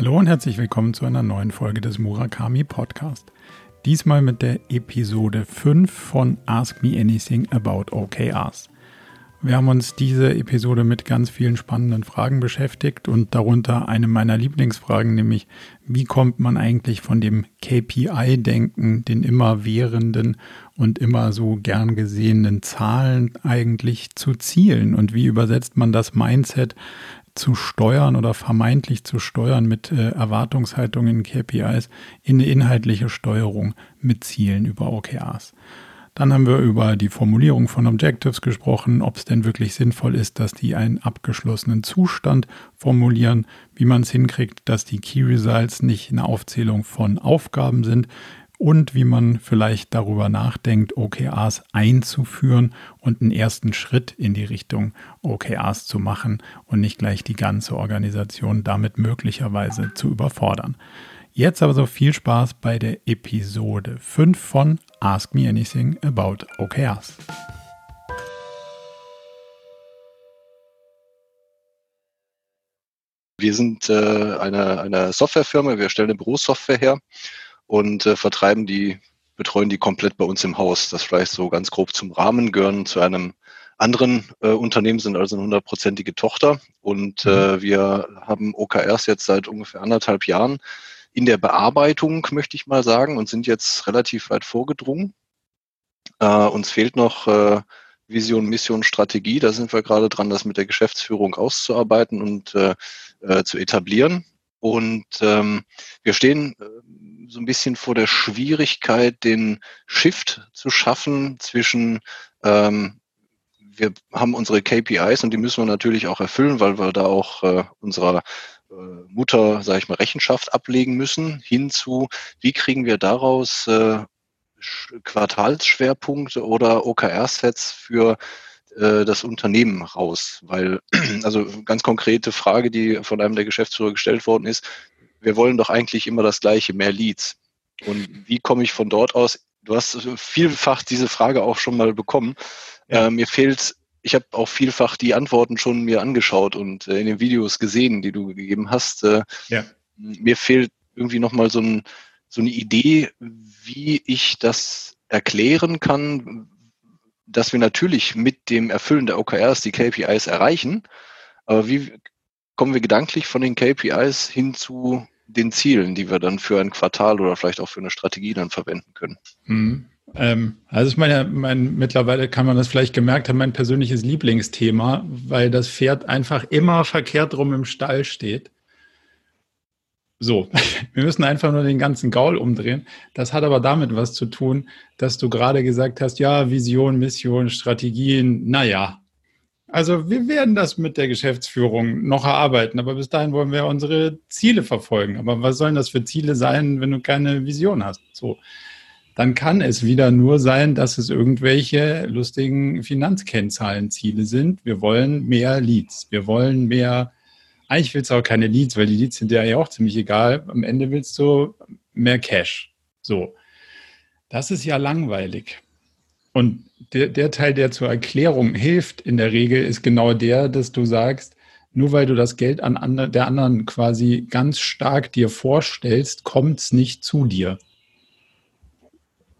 Hallo und herzlich willkommen zu einer neuen Folge des Murakami Podcast. Diesmal mit der Episode 5 von Ask Me Anything About OKRs. Wir haben uns diese Episode mit ganz vielen spannenden Fragen beschäftigt und darunter eine meiner Lieblingsfragen, nämlich wie kommt man eigentlich von dem KPI-Denken, den immer währenden und immer so gern gesehenen Zahlen eigentlich zu Zielen und wie übersetzt man das Mindset zu steuern oder vermeintlich zu steuern mit äh, Erwartungshaltungen KPIs in eine inhaltliche Steuerung mit Zielen über OKRs. Dann haben wir über die Formulierung von Objectives gesprochen, ob es denn wirklich sinnvoll ist, dass die einen abgeschlossenen Zustand formulieren, wie man es hinkriegt, dass die Key Results nicht eine Aufzählung von Aufgaben sind, und wie man vielleicht darüber nachdenkt, OKRs einzuführen und einen ersten Schritt in die Richtung OKRs zu machen und nicht gleich die ganze Organisation damit möglicherweise zu überfordern. Jetzt aber so viel Spaß bei der Episode 5 von Ask Me Anything About OKRs. Wir sind äh, eine, eine Softwarefirma, wir stellen eine Bürosoftware her und äh, vertreiben die, betreuen die komplett bei uns im Haus. Das vielleicht so ganz grob zum Rahmen gehören zu einem anderen äh, Unternehmen, sind also eine hundertprozentige Tochter. Und äh, mhm. wir haben OKRs jetzt seit ungefähr anderthalb Jahren in der Bearbeitung, möchte ich mal sagen, und sind jetzt relativ weit vorgedrungen. Äh, uns fehlt noch äh, Vision, Mission, Strategie. Da sind wir gerade dran, das mit der Geschäftsführung auszuarbeiten und äh, äh, zu etablieren. Und ähm, wir stehen äh, so ein bisschen vor der Schwierigkeit, den Shift zu schaffen zwischen, ähm, wir haben unsere KPIs und die müssen wir natürlich auch erfüllen, weil wir da auch äh, unserer äh, Mutter, sage ich mal, Rechenschaft ablegen müssen, hinzu, wie kriegen wir daraus äh, Quartalsschwerpunkte oder OKR-Sets für äh, das Unternehmen raus? Weil, also ganz konkrete Frage, die von einem der Geschäftsführer gestellt worden ist, wir wollen doch eigentlich immer das Gleiche, mehr Leads. Und wie komme ich von dort aus? Du hast vielfach diese Frage auch schon mal bekommen. Ja. Äh, mir fehlt, ich habe auch vielfach die Antworten schon mir angeschaut und äh, in den Videos gesehen, die du gegeben hast. Äh, ja. Mir fehlt irgendwie nochmal so, ein, so eine Idee, wie ich das erklären kann, dass wir natürlich mit dem Erfüllen der OKRs die KPIs erreichen, aber wie kommen wir gedanklich von den KPIs hin zu den Zielen, die wir dann für ein Quartal oder vielleicht auch für eine Strategie dann verwenden können? Mhm. Ähm, also ist meine, mein, mittlerweile kann man das vielleicht gemerkt haben, mein persönliches Lieblingsthema, weil das Pferd einfach immer verkehrt rum im Stall steht. So, wir müssen einfach nur den ganzen Gaul umdrehen. Das hat aber damit was zu tun, dass du gerade gesagt hast, ja, Vision, Mission, Strategien, naja. Also wir werden das mit der Geschäftsführung noch erarbeiten, aber bis dahin wollen wir unsere Ziele verfolgen. Aber was sollen das für Ziele sein, wenn du keine Vision hast? So, dann kann es wieder nur sein, dass es irgendwelche lustigen Finanzkennzahlenziele sind. Wir wollen mehr Leads, wir wollen mehr eigentlich willst du auch keine Leads, weil die Leads sind dir ja auch ziemlich egal. Am Ende willst du mehr Cash. So. Das ist ja langweilig. Und der, der Teil, der zur Erklärung hilft in der Regel, ist genau der, dass du sagst, nur weil du das Geld an andre, der anderen quasi ganz stark dir vorstellst, kommt es nicht zu dir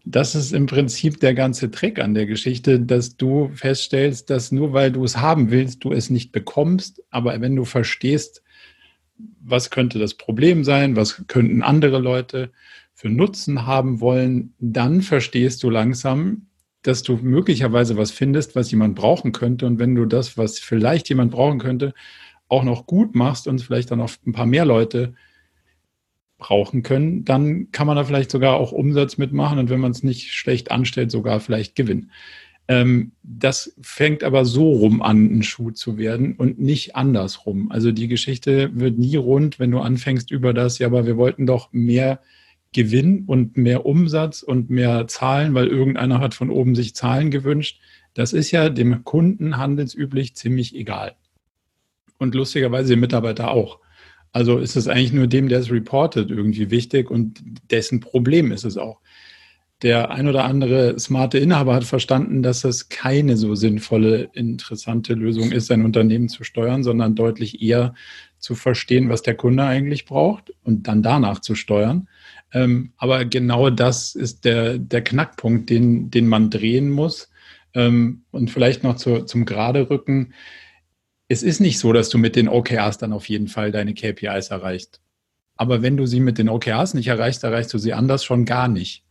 das ist im Prinzip der ganze Trick an der Geschichte, dass du feststellst, dass nur weil du es haben willst, du es nicht bekommst. Aber wenn du verstehst, was könnte das Problem sein, was könnten andere Leute für Nutzen haben wollen, dann verstehst du langsam, dass du möglicherweise was findest, was jemand brauchen könnte. Und wenn du das, was vielleicht jemand brauchen könnte, auch noch gut machst und vielleicht dann auch ein paar mehr Leute brauchen können, dann kann man da vielleicht sogar auch Umsatz mitmachen und wenn man es nicht schlecht anstellt, sogar vielleicht gewinnen. Ähm, das fängt aber so rum an, ein Schuh zu werden und nicht andersrum. Also die Geschichte wird nie rund, wenn du anfängst über das, ja, aber wir wollten doch mehr Gewinn und mehr Umsatz und mehr Zahlen, weil irgendeiner hat von oben sich Zahlen gewünscht. Das ist ja dem Kunden handelsüblich ziemlich egal. Und lustigerweise dem Mitarbeiter auch. Also ist es eigentlich nur dem, der es reportet, irgendwie wichtig und dessen Problem ist es auch. der ein oder andere smarte Inhaber hat verstanden, dass es keine so sinnvolle, interessante Lösung ist, sein Unternehmen zu steuern, sondern deutlich eher zu verstehen, was der Kunde eigentlich braucht und dann danach zu steuern. Ähm, aber genau das ist der, der Knackpunkt, den, den man drehen muss. Ähm, und vielleicht noch zu, zum Gerade rücken. Es ist nicht so, dass du mit den OKRs dann auf jeden Fall deine KPIs erreichst. Aber wenn du sie mit den OKRs nicht erreichst, erreichst du sie anders schon gar nicht.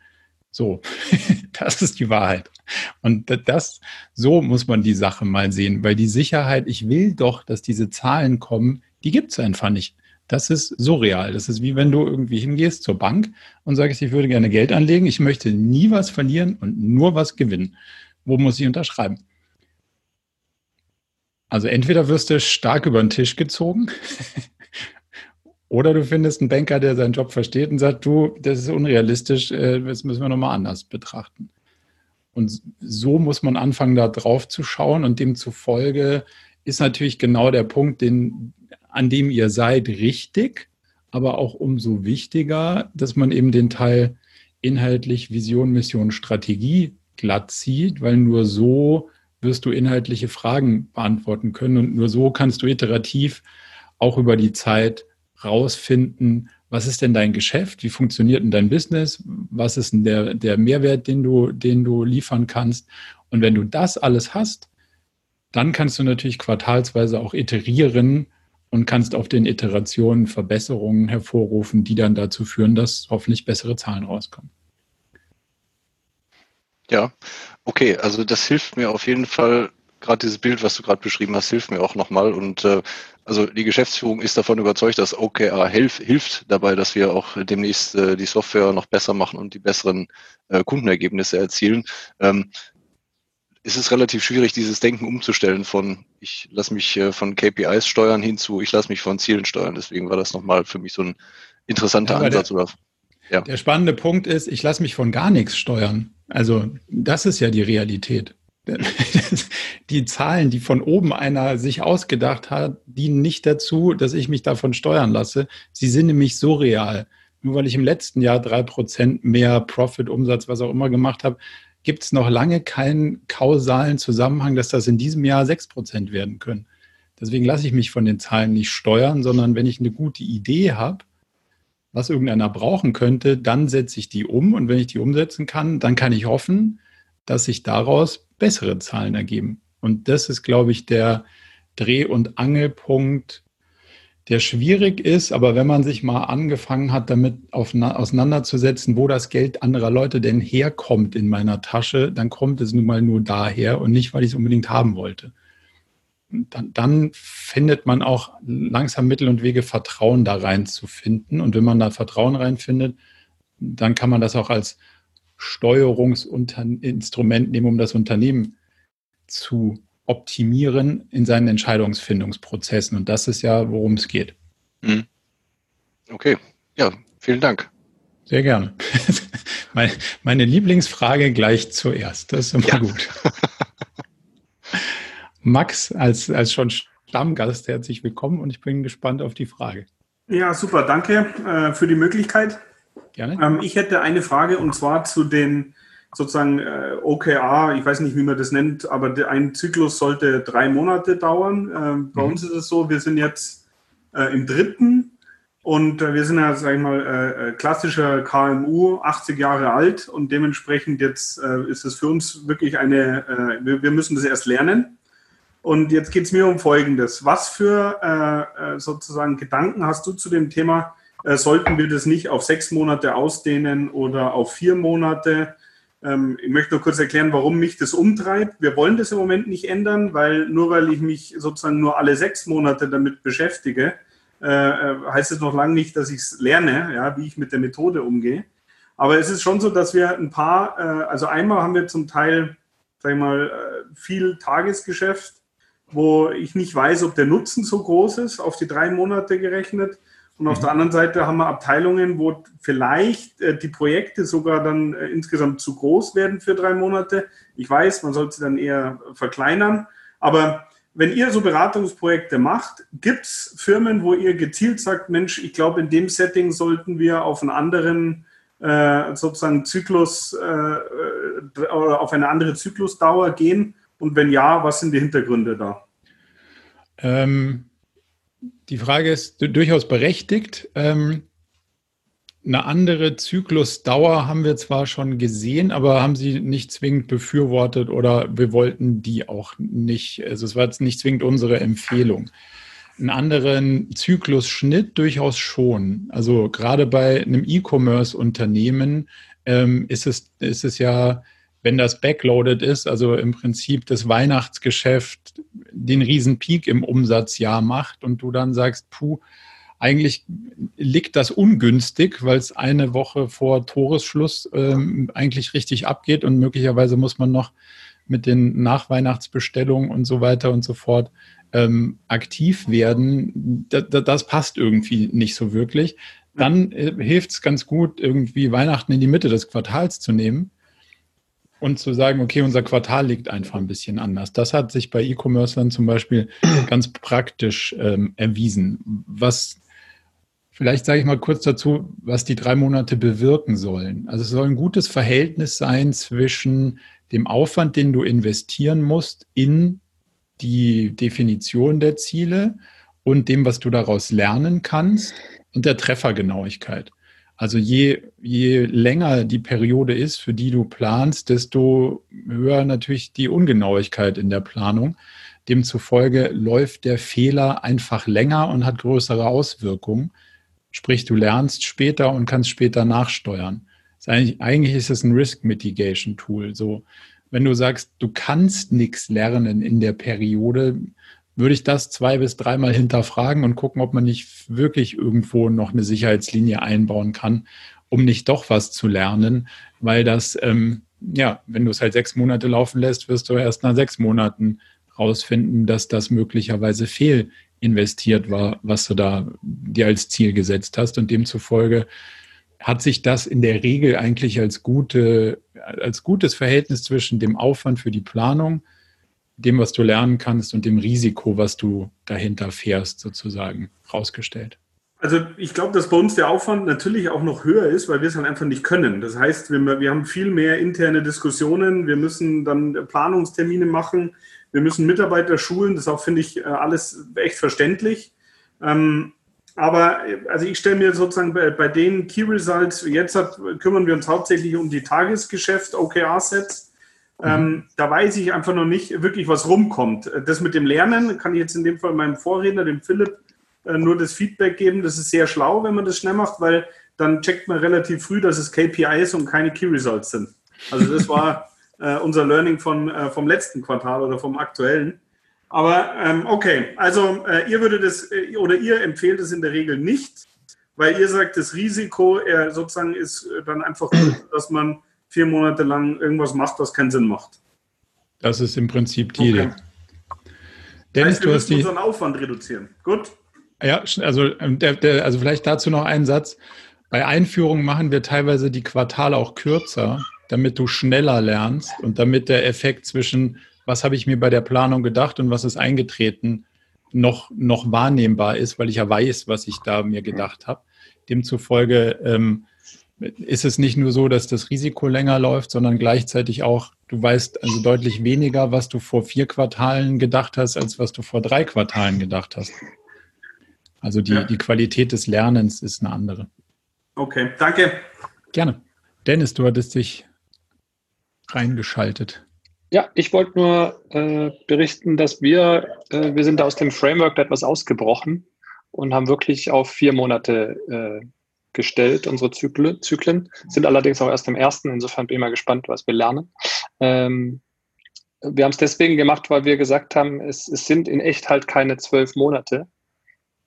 So, das ist die Wahrheit. Und das, so muss man die Sache mal sehen, weil die Sicherheit, ich will doch, dass diese Zahlen kommen, die gibt es einfach nicht. Das ist surreal. Das ist wie wenn du irgendwie hingehst zur Bank und sagst, ich würde gerne Geld anlegen, ich möchte nie was verlieren und nur was gewinnen. Wo muss ich unterschreiben? Also entweder wirst du stark über den Tisch gezogen oder du findest einen Banker, der seinen Job versteht und sagt, du, das ist unrealistisch, äh, das müssen wir nochmal anders betrachten. Und so muss man anfangen, da drauf zu schauen und demzufolge ist natürlich genau der Punkt, den, an dem ihr seid, richtig, aber auch umso wichtiger, dass man eben den Teil inhaltlich Vision, Mission, Strategie glatt zieht, weil nur so wirst du inhaltliche Fragen beantworten können und nur so kannst du iterativ auch über die Zeit rausfinden, was ist denn dein Geschäft, wie funktioniert denn dein Business, was ist denn der, der Mehrwert, den du, den du liefern kannst. Und wenn du das alles hast, dann kannst du natürlich quartalsweise auch iterieren und kannst auf den Iterationen Verbesserungen hervorrufen, die dann dazu führen, dass hoffentlich bessere Zahlen rauskommen. Ja, okay, also das hilft mir auf jeden Fall, gerade dieses Bild, was du gerade beschrieben hast, hilft mir auch nochmal. Und äh, also die Geschäftsführung ist davon überzeugt, dass OKR hilf, hilft dabei, dass wir auch demnächst äh, die Software noch besser machen und die besseren äh, Kundenergebnisse erzielen. Ähm, ist es relativ schwierig, dieses Denken umzustellen von ich lasse mich äh, von KPIs steuern hinzu, ich lasse mich von Zielen steuern. Deswegen war das nochmal für mich so ein interessanter ja, Ansatz. Der, oder, ja. der spannende Punkt ist, ich lasse mich von gar nichts steuern. Also das ist ja die Realität. Die Zahlen, die von oben einer sich ausgedacht hat, dienen nicht dazu, dass ich mich davon steuern lasse. Sie sind nämlich so real. Nur weil ich im letzten Jahr drei Prozent mehr Profit, Umsatz, was auch immer gemacht habe, gibt es noch lange keinen kausalen Zusammenhang, dass das in diesem Jahr 6% werden können. Deswegen lasse ich mich von den Zahlen nicht steuern, sondern wenn ich eine gute Idee habe, was irgendeiner brauchen könnte, dann setze ich die um und wenn ich die umsetzen kann, dann kann ich hoffen, dass sich daraus bessere Zahlen ergeben. Und das ist, glaube ich, der Dreh- und Angelpunkt der schwierig ist, aber wenn man sich mal angefangen hat, damit auf, auseinanderzusetzen, wo das Geld anderer Leute denn herkommt in meiner Tasche, dann kommt es nun mal nur daher und nicht, weil ich es unbedingt haben wollte. Dann, dann, findet man auch langsam Mittel und Wege, Vertrauen da rein zu finden. Und wenn man da Vertrauen reinfindet, dann kann man das auch als Steuerungsinstrument nehmen, um das Unternehmen zu optimieren in seinen Entscheidungsfindungsprozessen. Und das ist ja, worum es geht. Mhm. Okay, ja, vielen Dank. Sehr gerne. Meine Lieblingsfrage gleich zuerst. Das ist immer ja. gut. Max, als, als schon Stammgast, herzlich willkommen und ich bin gespannt auf die Frage. Ja, super. Danke äh, für die Möglichkeit. Gerne. Ähm, ich hätte eine Frage und zwar zu den sozusagen äh, OKR, ich weiß nicht, wie man das nennt, aber der, ein Zyklus sollte drei Monate dauern. Äh, bei mhm. uns ist es so, wir sind jetzt äh, im dritten und äh, wir sind ja, sag ich mal, äh, äh klassischer KMU, 80 Jahre alt und dementsprechend jetzt äh, ist es für uns wirklich eine, wir, wir müssen das erst lernen. Und jetzt geht es mir um Folgendes. Was für sozusagen Gedanken hast du zu dem Thema? Sollten wir das nicht auf sechs Monate ausdehnen oder auf vier Monate? Ähm, ich möchte nur kurz erklären, warum mich das umtreibt. Wir wollen das im Moment nicht ändern, weil nur weil ich mich sozusagen nur alle sechs Monate damit beschäftige, äh, äh heißt es noch lange nicht, dass ich es lerne, ja, wie ich mit der Methode umgehe. Aber es ist schon so, dass wir ein paar, äh, also einmal haben wir zum Teil, sag ich mal, viel Tagesgeschäft, wo ich nicht weiß, ob der Nutzen so groß ist, auf die drei Monate gerechnet. Und auf mhm. der anderen Seite haben wir Abteilungen, wo vielleicht äh, die Projekte sogar dann äh, insgesamt zu groß werden für drei Monate. Ich weiß, man sollte sie dann eher verkleinern. Aber wenn ihr so Beratungsprojekte macht, gibt es Firmen, wo ihr gezielt sagt, Mensch, ich glaube, in dem Setting sollten wir auf einen anderen äh, sozusagen Zyklus äh, oder auf eine andere Zyklusdauer gehen? Und wenn ja, was sind die Hintergründe da? Ähm, die Frage ist durchaus berechtigt. Ähm, eine andere Zyklusdauer haben wir zwar schon gesehen, aber haben sie nicht zwingend befürwortet oder wir wollten die auch nicht. Also es war jetzt nicht zwingend unsere Empfehlung. Einen anderen Zyklusschnitt durchaus schon. Also gerade bei einem E-Commerce-Unternehmen ähm, ist, es, ist es ja, wenn das backloaded ist, also im Prinzip das Weihnachtsgeschäft den riesen Peak im Umsatzjahr macht und du dann sagst, puh, eigentlich liegt das ungünstig, weil es eine Woche vor Toresschluss ähm, eigentlich richtig abgeht und möglicherweise muss man noch mit den Nachweihnachtsbestellungen und so weiter und so fort ähm, aktiv werden. Da, da, das passt irgendwie nicht so wirklich. Dann äh, hilft es ganz gut, irgendwie Weihnachten in die Mitte des Quartals zu nehmen und zu sagen, okay, unser Quartal liegt einfach ein bisschen anders. Das hat sich bei E-Commercern zum Beispiel ganz praktisch ähm, erwiesen. Was Vielleicht sage ich mal kurz dazu, was die drei Monate bewirken sollen. Also es soll ein gutes Verhältnis sein zwischen dem Aufwand, den du investieren musst in die Definition der Ziele und dem, was du daraus lernen kannst und der Treffergenauigkeit. Also je, je länger die Periode ist, für die du planst, desto höher natürlich die Ungenauigkeit in der Planung. Demzufolge läuft der Fehler einfach länger und hat größere Auswirkungen. Sprich, du lernst später und kannst später nachsteuern. Ist eigentlich, eigentlich ist es ein Risk Mitigation Tool. So, wenn du sagst, du kannst nichts lernen in der Periode, würde ich das zwei bis dreimal hinterfragen und gucken, ob man nicht wirklich irgendwo noch eine Sicherheitslinie einbauen kann, um nicht doch was zu lernen, weil das, ähm, ja, wenn du es halt sechs Monate laufen lässt, wirst du erst nach sechs Monaten rausfinden, dass das möglicherweise fehl investiert war, was du da dir als Ziel gesetzt hast. Und demzufolge hat sich das in der Regel eigentlich als, gute, als gutes Verhältnis zwischen dem Aufwand für die Planung, dem, was du lernen kannst und dem Risiko, was du dahinter fährst, sozusagen rausgestellt. Also ich glaube, dass bei uns der Aufwand natürlich auch noch höher ist, weil wir es halt einfach nicht können. Das heißt, wir, wir haben viel mehr interne Diskussionen, wir müssen dann Planungstermine machen, wir müssen Mitarbeiter schulen, das auch, finde ich, äh, alles echt verständlich. Ähm, aber also ich stelle mir sozusagen bei, bei den Key Results, jetzt hat, kümmern wir uns hauptsächlich um die Tagesgeschäft, OKR-Sets. Mhm. Ähm, da weiß ich einfach noch nicht wirklich, was rumkommt. Das mit dem Lernen kann ich jetzt in dem Fall meinem Vorredner, dem Philipp, äh, nur das Feedback geben. Das ist sehr schlau, wenn man das schnell macht, weil dann checkt man relativ früh, dass es KPIs und keine Key Results sind. Also das war äh, unser Learning von, äh, vom letzten Quartal oder vom aktuellen. Aber ähm, okay, also äh, ihr würdet es äh, oder ihr empfehlt es in der Regel nicht, weil ihr sagt, das Risiko sozusagen ist äh, dann einfach, dass man vier Monate lang irgendwas macht, was keinen Sinn macht. Das ist im Prinzip die okay. Idee. Dennis, heißt, wir müssen unseren Aufwand reduzieren. Gut? Ja, also, ähm, der, der, also vielleicht dazu noch einen Satz. Bei Einführungen machen wir teilweise die Quartale auch kürzer, damit du schneller lernst und damit der Effekt zwischen, was habe ich mir bei der Planung gedacht und was ist eingetreten, noch, noch wahrnehmbar ist, weil ich ja weiß, was ich da mir gedacht habe. Demzufolge ähm, ist es nicht nur so, dass das Risiko länger läuft, sondern gleichzeitig auch, du weißt also deutlich weniger, was du vor vier Quartalen gedacht hast, als was du vor drei Quartalen gedacht hast. Also die, ja. die Qualität des Lernens ist eine andere. Okay, danke. Gerne. Dennis, du hattest dich reingeschaltet. Ja, ich wollte nur äh, berichten, dass wir, äh, wir sind aus dem Framework etwas ausgebrochen und haben wirklich auf vier Monate äh, gestellt, unsere Zyklen, Zyklen, sind allerdings auch erst im ersten, insofern bin ich mal gespannt, was wir lernen. Ähm, wir haben es deswegen gemacht, weil wir gesagt haben, es, es sind in echt halt keine zwölf Monate,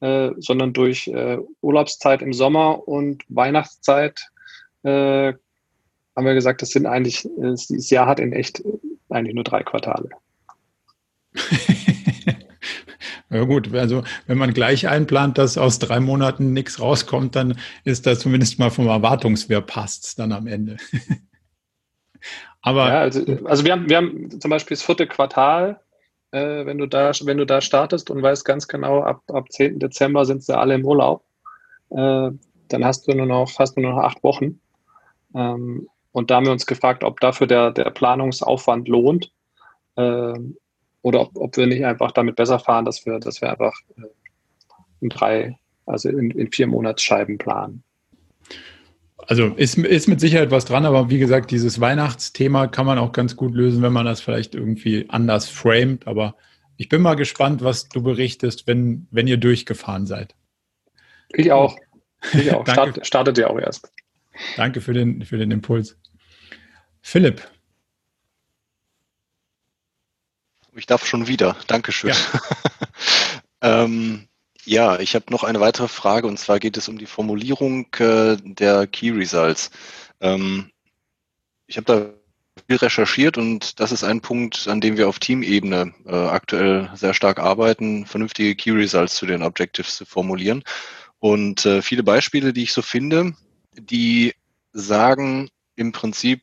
äh, sondern durch äh, Urlaubszeit im Sommer und Weihnachtszeit äh, haben wir gesagt, das sind eigentlich, dieses Jahr hat in echt eigentlich nur drei Quartale. ja gut, also wenn man gleich einplant, dass aus drei Monaten nichts rauskommt, dann ist das zumindest mal vom Erwartungswert passt dann am Ende. Aber ja, also, also wir haben, wir haben zum Beispiel das vierte Quartal, äh, wenn du da, wenn du da startest und weißt ganz genau, ab, ab 10. Dezember sind sie alle im Urlaub, äh, dann hast du nur noch, hast nur noch acht Wochen. Ähm, und da haben wir uns gefragt, ob dafür der, der Planungsaufwand lohnt äh, oder ob, ob wir nicht einfach damit besser fahren, dass wir, dass wir einfach äh, in drei, also in, in vier Monatsscheiben planen. Also ist, ist mit Sicherheit was dran, aber wie gesagt, dieses Weihnachtsthema kann man auch ganz gut lösen, wenn man das vielleicht irgendwie anders framet. Aber ich bin mal gespannt, was du berichtest, wenn, wenn ihr durchgefahren seid. Ich auch. Ich auch. Start, startet ihr auch erst. Danke für den, für den Impuls. Philipp. Ich darf schon wieder. Dankeschön. Ja, ähm, ja ich habe noch eine weitere Frage und zwar geht es um die Formulierung äh, der Key Results. Ähm, ich habe da viel recherchiert und das ist ein Punkt, an dem wir auf Teamebene äh, aktuell sehr stark arbeiten, vernünftige Key Results zu den Objectives zu formulieren. Und äh, viele Beispiele, die ich so finde, die sagen im Prinzip,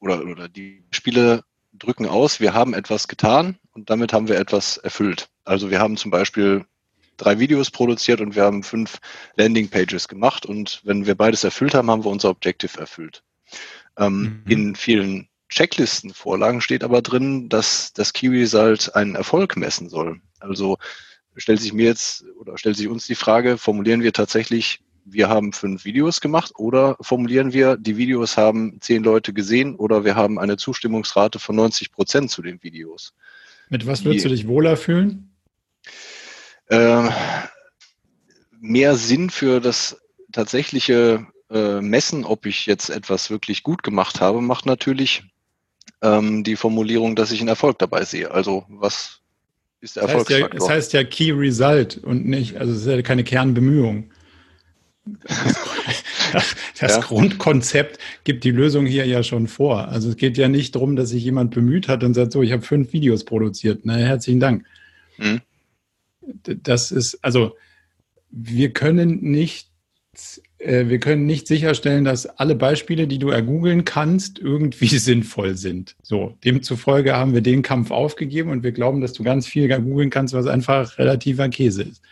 oder, oder die Spiele drücken aus, wir haben etwas getan und damit haben wir etwas erfüllt. Also wir haben zum Beispiel drei Videos produziert und wir haben fünf Landingpages gemacht und wenn wir beides erfüllt haben, haben wir unser Objective erfüllt. Ähm, mhm. In vielen Checklistenvorlagen steht aber drin, dass das Key Result einen Erfolg messen soll. Also stellt sich mir jetzt oder stellt sich uns die Frage, formulieren wir tatsächlich wir haben fünf Videos gemacht oder formulieren wir, die Videos haben zehn Leute gesehen oder wir haben eine Zustimmungsrate von 90 Prozent zu den Videos. Mit was würdest die, du dich wohler fühlen? Äh, mehr Sinn für das tatsächliche äh, Messen, ob ich jetzt etwas wirklich gut gemacht habe, macht natürlich ähm, die Formulierung, dass ich einen Erfolg dabei sehe. Also was ist der das Erfolgsfaktor? Heißt ja, das heißt ja Key Result und nicht, also es ist ja keine Kernbemühung. Das, ja. Grundkonzept gibt die Lösung hier ja schon vor. Also es geht ja nicht darum, dass sich jemand bemüht hat und sagt, so, ich habe fünf Videos produziert. Na, herzlichen Dank. Mhm. Das ist, also wir können nicht, äh, wir können nicht sicherstellen, dass alle Beispiele, die du ergoogeln kannst, irgendwie sinnvoll sind. So, demzufolge haben wir den Kampf aufgegeben und wir glauben, dass du ganz viel googeln kannst, was einfach relativer Käse ist.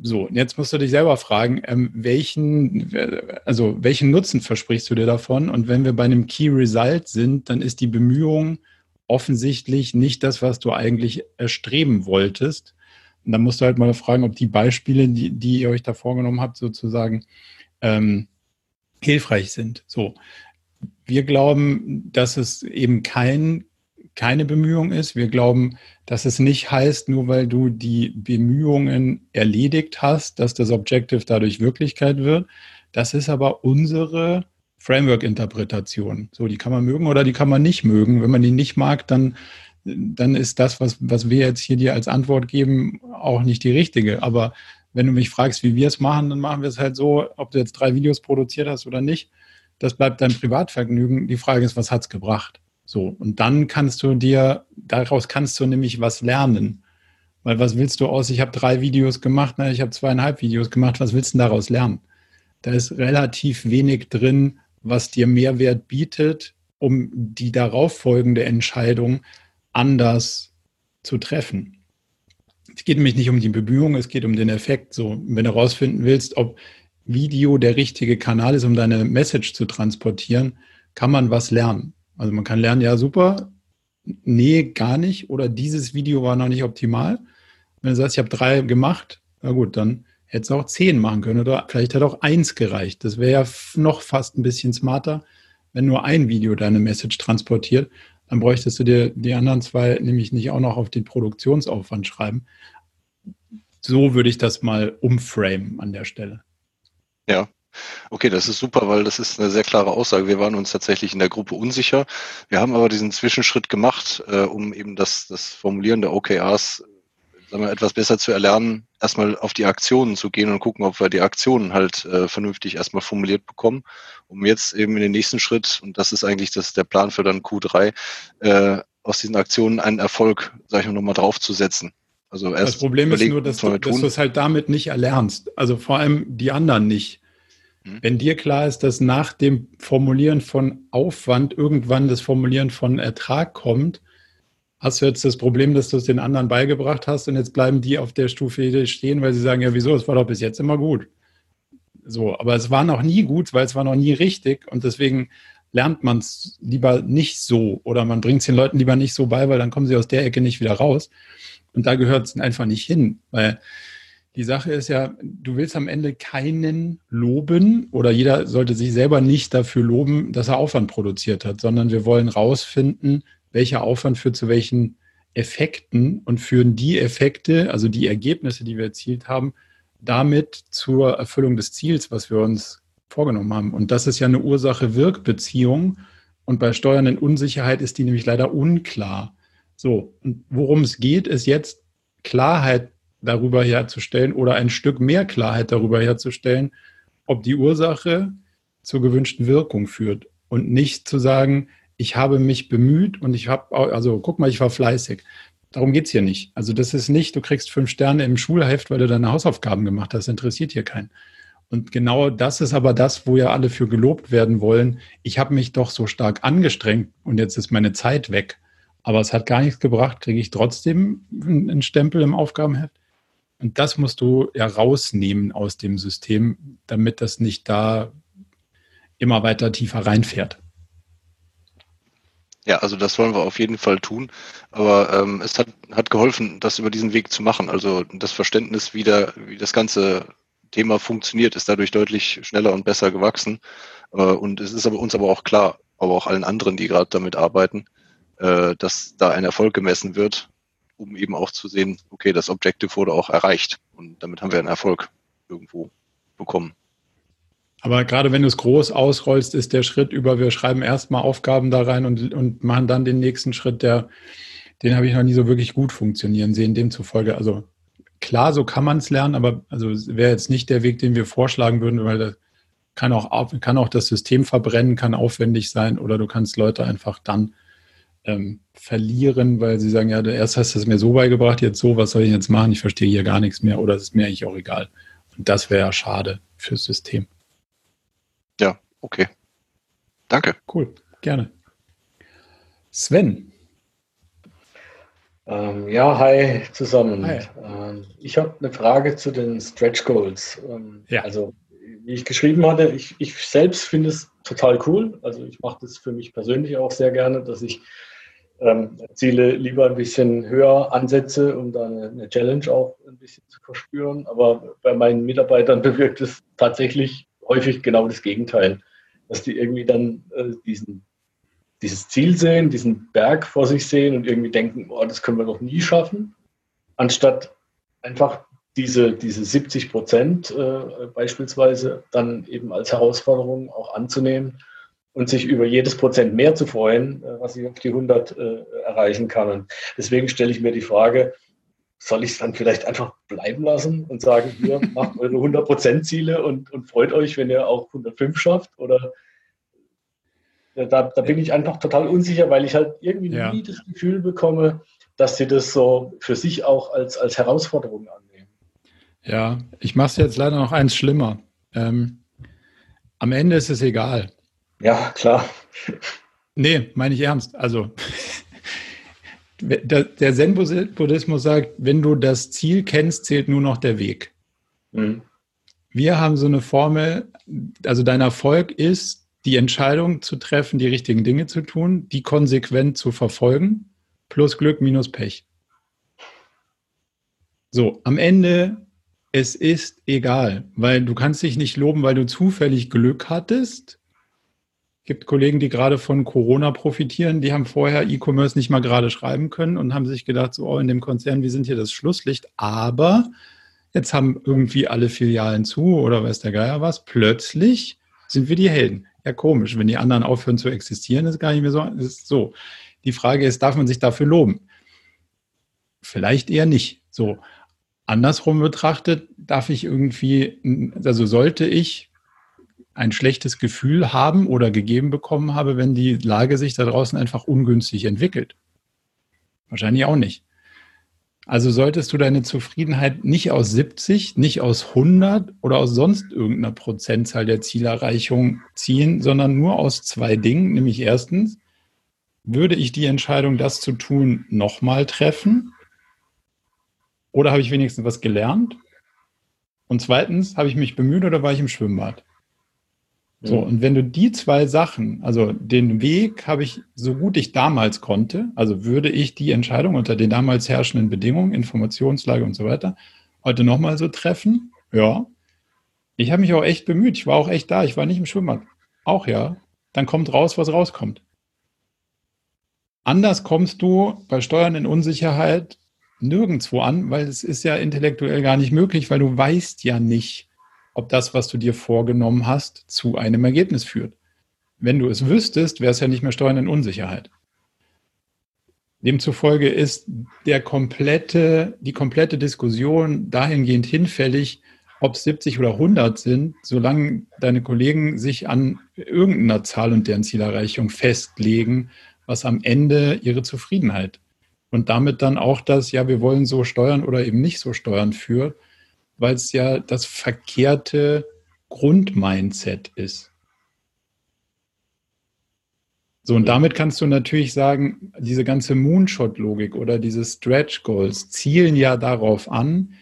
So, jetzt musst du dich selber fragen, ähm, welchen, also welchen Nutzen versprichst du dir davon? Und wenn wir bei einem Key Result sind, dann ist die Bemühung offensichtlich nicht das, was du eigentlich erstreben wolltest. Und dann musst du halt mal fragen, ob die Beispiele, die, die ihr euch da vorgenommen habt, sozusagen ähm, hilfreich sind. So, wir glauben, dass es eben kein keine Bemühung ist. Wir glauben, dass es nicht heißt, nur weil du die Bemühungen erledigt hast, dass das Objective dadurch Wirklichkeit wird. Das ist aber unsere Framework-Interpretation. So, die kann man mögen oder die kann man nicht mögen. Wenn man die nicht mag, dann, dann ist das, was, was wir jetzt hier dir als Antwort geben, auch nicht die richtige. Aber wenn du mich fragst, wie wir es machen, dann machen wir es halt so, ob du jetzt drei Videos produziert hast oder nicht. Das bleibt dein Privatvergnügen. Die Frage ist, was hat es gebracht? So, und dann kannst du dir, daraus kannst du nämlich was lernen. Weil was willst du aus, ich habe drei Videos gemacht, na, ich habe zweieinhalb Videos gemacht, was willst du daraus lernen? Da ist relativ wenig drin, was dir Mehrwert bietet, um die darauf folgende Entscheidung anders zu treffen. Es geht nämlich nicht um die Bemühung, es geht um den Effekt. So, wenn du herausfinden willst, ob Video der richtige Kanal ist, um deine Message zu transportieren, kann man was lernen. Also man kann lernen, ja, super, nee, gar nicht oder dieses Video war noch nicht optimal. Wenn du sagst, ich habe drei gemacht, na gut, dann hättest du auch zehn machen können oder vielleicht hat auch eins gereicht. Das wäre ja noch fast ein bisschen smarter, wenn nur ein Video deine Message transportiert. Dann bräuchtest du dir die anderen zwei nämlich nicht auch noch auf den Produktionsaufwand schreiben. So würde ich das mal umframen an der Stelle. Ja, Okay, das ist super, weil das ist eine sehr klare Aussage. Wir waren uns tatsächlich in der Gruppe unsicher. Wir haben aber diesen Zwischenschritt gemacht, äh, um eben das, das Formulieren der OKRs sagen wir, etwas besser zu erlernen, erstmal auf die Aktionen zu gehen und gucken, ob wir die Aktionen halt äh, vernünftig erstmal formuliert bekommen, um jetzt eben in den nächsten Schritt, und das ist eigentlich das, der Plan für dann Q3, äh, aus diesen Aktionen einen Erfolg, sage ich mal, nochmal draufzusetzen. Also erst das Problem ist nur, dass du, dass du es halt damit nicht erlernst. Also vor allem die anderen nicht. Mhm. Wenn dir klar ist, dass nach dem Formulieren von Aufwand irgendwann das Formulieren von Ertrag kommt, hast du jetzt das Problem, dass du es den anderen beigebracht hast und jetzt bleiben die auf der Stufe stehen, weil sie sagen, ja, wieso, es war doch bis jetzt immer gut. So, aber es war noch nie gut, weil es war noch nie richtig und deswegen lernt man es lieber nicht so oder man bringt es den Leuten lieber nicht so bei, weil dann kommen sie aus der Ecke nicht wieder raus. Und da gehört es einfach nicht hin, weil die Sache ist ja, du willst am Ende keinen loben oder jeder sollte sich selber nicht dafür loben, dass er Aufwand produziert hat, sondern wir wollen rausfinden, welcher Aufwand führt zu welchen Effekten und führen die Effekte, also die Ergebnisse, die wir erzielt haben, damit zur Erfüllung des Ziels, was wir uns vorgenommen haben. Und das ist ja eine Ursache-Wirk-Beziehung. Und bei Steuern in Unsicherheit ist die nämlich leider unklar. So, und worum es geht, ist jetzt Klarheit darüber herzustellen oder ein Stück mehr Klarheit darüber herzustellen, ob die Ursache zur gewünschten Wirkung führt und nicht zu sagen, ich habe mich bemüht und ich habe, also guck mal, ich war fleißig. Darum geht es hier nicht. Also das ist nicht, du kriegst fünf Sterne im Schulheft, weil du deine Hausaufgaben gemacht hast. Das interessiert hier keinen. Und genau das ist aber das, wo ja alle für gelobt werden wollen. Ich habe mich doch so stark angestrengt und jetzt ist meine Zeit weg. Aber es hat gar nichts gebracht, kriege ich trotzdem einen Stempel im Aufgabenheft. Und das musst du ja rausnehmen aus dem System, damit das nicht da immer weiter tiefer reinfährt. Ja, also das wollen wir auf jeden Fall tun. Aber ähm, es hat, hat geholfen, das über diesen Weg zu machen. Also das Verständnis, wie, der, wie das ganze Thema funktioniert, ist dadurch deutlich schneller und besser gewachsen. Äh, und es ist aber uns aber auch klar, aber auch allen anderen, die gerade damit arbeiten, äh, dass da ein Erfolg gemessen wird um eben auch zu sehen, okay, das Objective wurde auch erreicht. Und damit haben wir einen Erfolg irgendwo bekommen. Aber gerade wenn du es groß ausrollst, ist der Schritt über, wir schreiben erstmal Aufgaben da rein und, und machen dann den nächsten Schritt, der, den habe ich noch nie so wirklich gut funktionieren sehen. Demzufolge, also klar, so kann man es lernen, aber also wäre jetzt nicht der Weg, den wir vorschlagen würden, weil das kann auch, kann auch das System verbrennen, kann aufwendig sein oder du kannst Leute einfach dann ähm, verlieren, weil sie sagen, ja, erst hast du es mir so beigebracht, jetzt so, was soll ich jetzt machen? Ich verstehe hier gar nichts mehr oder es ist mir eigentlich auch egal. Und das wäre ja schade fürs System. Ja, okay. Danke. Cool, gerne. Sven. Ähm, ja, hi zusammen. Hi. Ähm, ich habe eine Frage zu den Stretch Goals. Ähm, ja. Also, wie ich geschrieben hatte, ich, ich selbst finde es total cool. Also, ich mache das für mich persönlich auch sehr gerne, dass ich ähm, Ziele lieber ein bisschen höher ansetze, um da eine, eine, Challenge auch ein bisschen zu verspüren. Aber bei meinen Mitarbeitern bewirkt es tatsächlich häufig genau das Gegenteil, dass die irgendwie dann äh, diesen, dieses Ziel sehen, diesen Berg vor sich sehen und irgendwie denken, oh, das können wir doch nie schaffen, anstatt einfach diese, diese 70 Prozent äh, beispielsweise dann eben als Herausforderung auch anzunehmen und sich über jedes Prozent mehr zu freuen, äh, was ich auf die 100 äh, erreichen kann. Und deswegen stelle ich mir die Frage, soll ich es dann vielleicht einfach bleiben lassen und sagen, hier, macht eure 100% Ziele und, und freut euch, wenn ihr auch 105 schafft? Oder da, da bin ich einfach total unsicher, weil ich halt irgendwie ja. nie das Gefühl bekomme, dass sie das so für sich auch als, als Herausforderung annehmen. Ja, ich mache es jetzt leider noch eins schlimmer. Ähm, am Ende ist es egal. Ja, klar. Nee, meine ich ernst. Also der Zen-Buddhismus sagt, wenn du das Ziel kennst, zählt nur noch der Weg. Mhm. Wir haben so eine Formel, also dein Erfolg ist, die Entscheidung zu treffen, die richtigen Dinge zu tun, die konsequent zu verfolgen, plus Glück minus Pech. So, am Ende, es ist egal, weil du kannst dich nicht loben, weil du zufällig Glück hattest, gibt Kollegen, die gerade von Corona profitieren, die haben vorher E-Commerce nicht mal gerade schreiben können und haben sich gedacht, so, oh, in dem Konzern, wir sind hier das Schlusslicht, aber jetzt haben irgendwie alle Filialen zu oder weiß der Geier was, plötzlich sind wir die Helden. Ja, komisch, wenn die anderen aufhören zu existieren, ist gar nicht mehr so. Ist so. Die Frage ist, darf man sich dafür loben? Vielleicht eher nicht. So. Andersrum betrachtet, darf ich irgendwie, also sollte ich ein schlechtes Gefühl haben oder gegeben bekommen habe, wenn die Lage sich da draußen einfach ungünstig entwickelt? Wahrscheinlich auch nicht. Also solltest du deine Zufriedenheit nicht aus 70, nicht aus 100 oder aus sonst irgendeiner Prozentzahl der Zielerreichung ziehen, sondern nur aus zwei Dingen, nämlich erstens, würde ich die Entscheidung, das zu tun, nochmal treffen? Oder habe ich wenigstens was gelernt? Und zweitens, habe ich mich bemüht oder war ich im Schwimmbad? So, mhm. und wenn du die zwei Sachen, also den Weg habe ich so gut ich damals konnte, also würde ich die Entscheidung unter den damals herrschenden Bedingungen, Informationslage und so weiter, heute nochmal so treffen? Ja. Ich habe mich auch echt bemüht. Ich war auch echt da. Ich war nicht im Schwimmbad. Auch ja. Dann kommt raus, was rauskommt. Anders kommst du bei Steuern in Unsicherheit nirgendwo an, weil es ist ja intellektuell gar nicht möglich, weil du weißt ja nicht, ob das, was du dir vorgenommen hast, zu einem Ergebnis führt. Wenn du es wüsstest, wäre es ja nicht mehr Steuern in Unsicherheit. Demzufolge ist der komplette, die komplette Diskussion dahingehend hinfällig, ob es 70 oder 100 sind, solange deine Kollegen sich an irgendeiner Zahl und deren Zielerreichung festlegen, was am Ende ihre Zufriedenheit und damit dann auch das, ja, wir wollen so steuern oder eben nicht so steuern führt, weil es ja das verkehrte Grundmindset ist. So, und damit kannst du natürlich sagen, diese ganze Moonshot-Logik oder diese Stretch Goals zielen ja darauf an,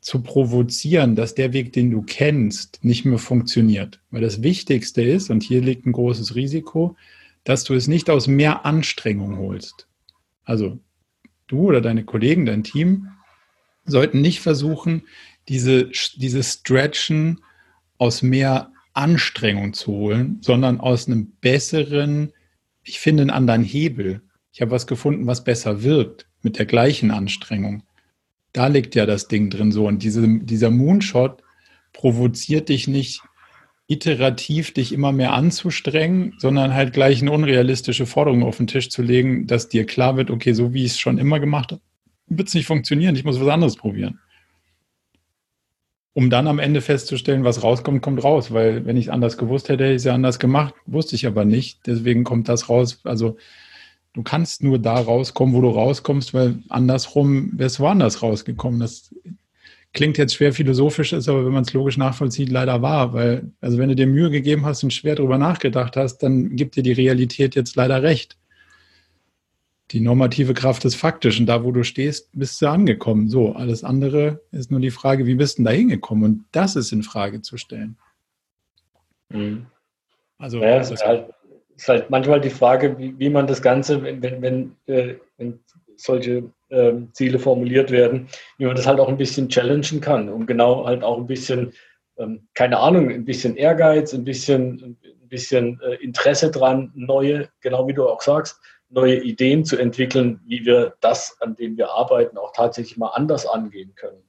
zu provozieren, dass der Weg, den du kennst, nicht mehr funktioniert. Weil das Wichtigste ist, und hier liegt ein großes Risiko, dass du es nicht aus mehr Anstrengung holst. Also du oder deine Kollegen, dein Team sollten nicht versuchen, diese, diese Stretchen aus mehr Anstrengung zu holen, sondern aus einem besseren, ich finde einen anderen Hebel. Ich habe was gefunden, was besser wirkt mit der gleichen Anstrengung. Da liegt ja das Ding drin so. Und diese, dieser Moonshot provoziert dich nicht iterativ dich immer mehr anzustrengen, sondern halt gleich eine unrealistische Forderung auf den Tisch zu legen, dass dir klar wird, okay, so wie ich es schon immer gemacht habe, wird es nicht funktionieren, ich muss was anderes probieren um dann am Ende festzustellen, was rauskommt, kommt raus. Weil wenn ich es anders gewusst hätte, hätte ich es ja anders gemacht, wusste ich aber nicht. Deswegen kommt das raus. Also du kannst nur da rauskommen, wo du rauskommst, weil andersrum wärst du woanders rausgekommen. Das klingt jetzt schwer philosophisch, ist aber, wenn man es logisch nachvollzieht, leider wahr. Weil, also wenn du dir Mühe gegeben hast und schwer darüber nachgedacht hast, dann gibt dir die Realität jetzt leider recht die normative Kraft des Faktischen. Da, wo du stehst, bist du angekommen. So, alles andere ist nur die Frage, wie bist du da hingekommen? Und das ist in Frage zu stellen. Mhm. Also, ja, es ist, halt, ist halt, manchmal die Frage, wie, wie man das Ganze, wenn, wenn, wenn, äh, wenn solche äh, Ziele formuliert werden, wie man das halt auch ein bisschen challengen kann, um genau halt auch ein bisschen, ähm, keine Ahnung, ein bisschen Ehrgeiz, ein bisschen, ein bisschen äh, Interesse dran, neue, genau wie du auch sagst, neue Ideen zu entwickeln, wie wir das, an dem wir arbeiten, auch tatsächlich mal anders angehen können.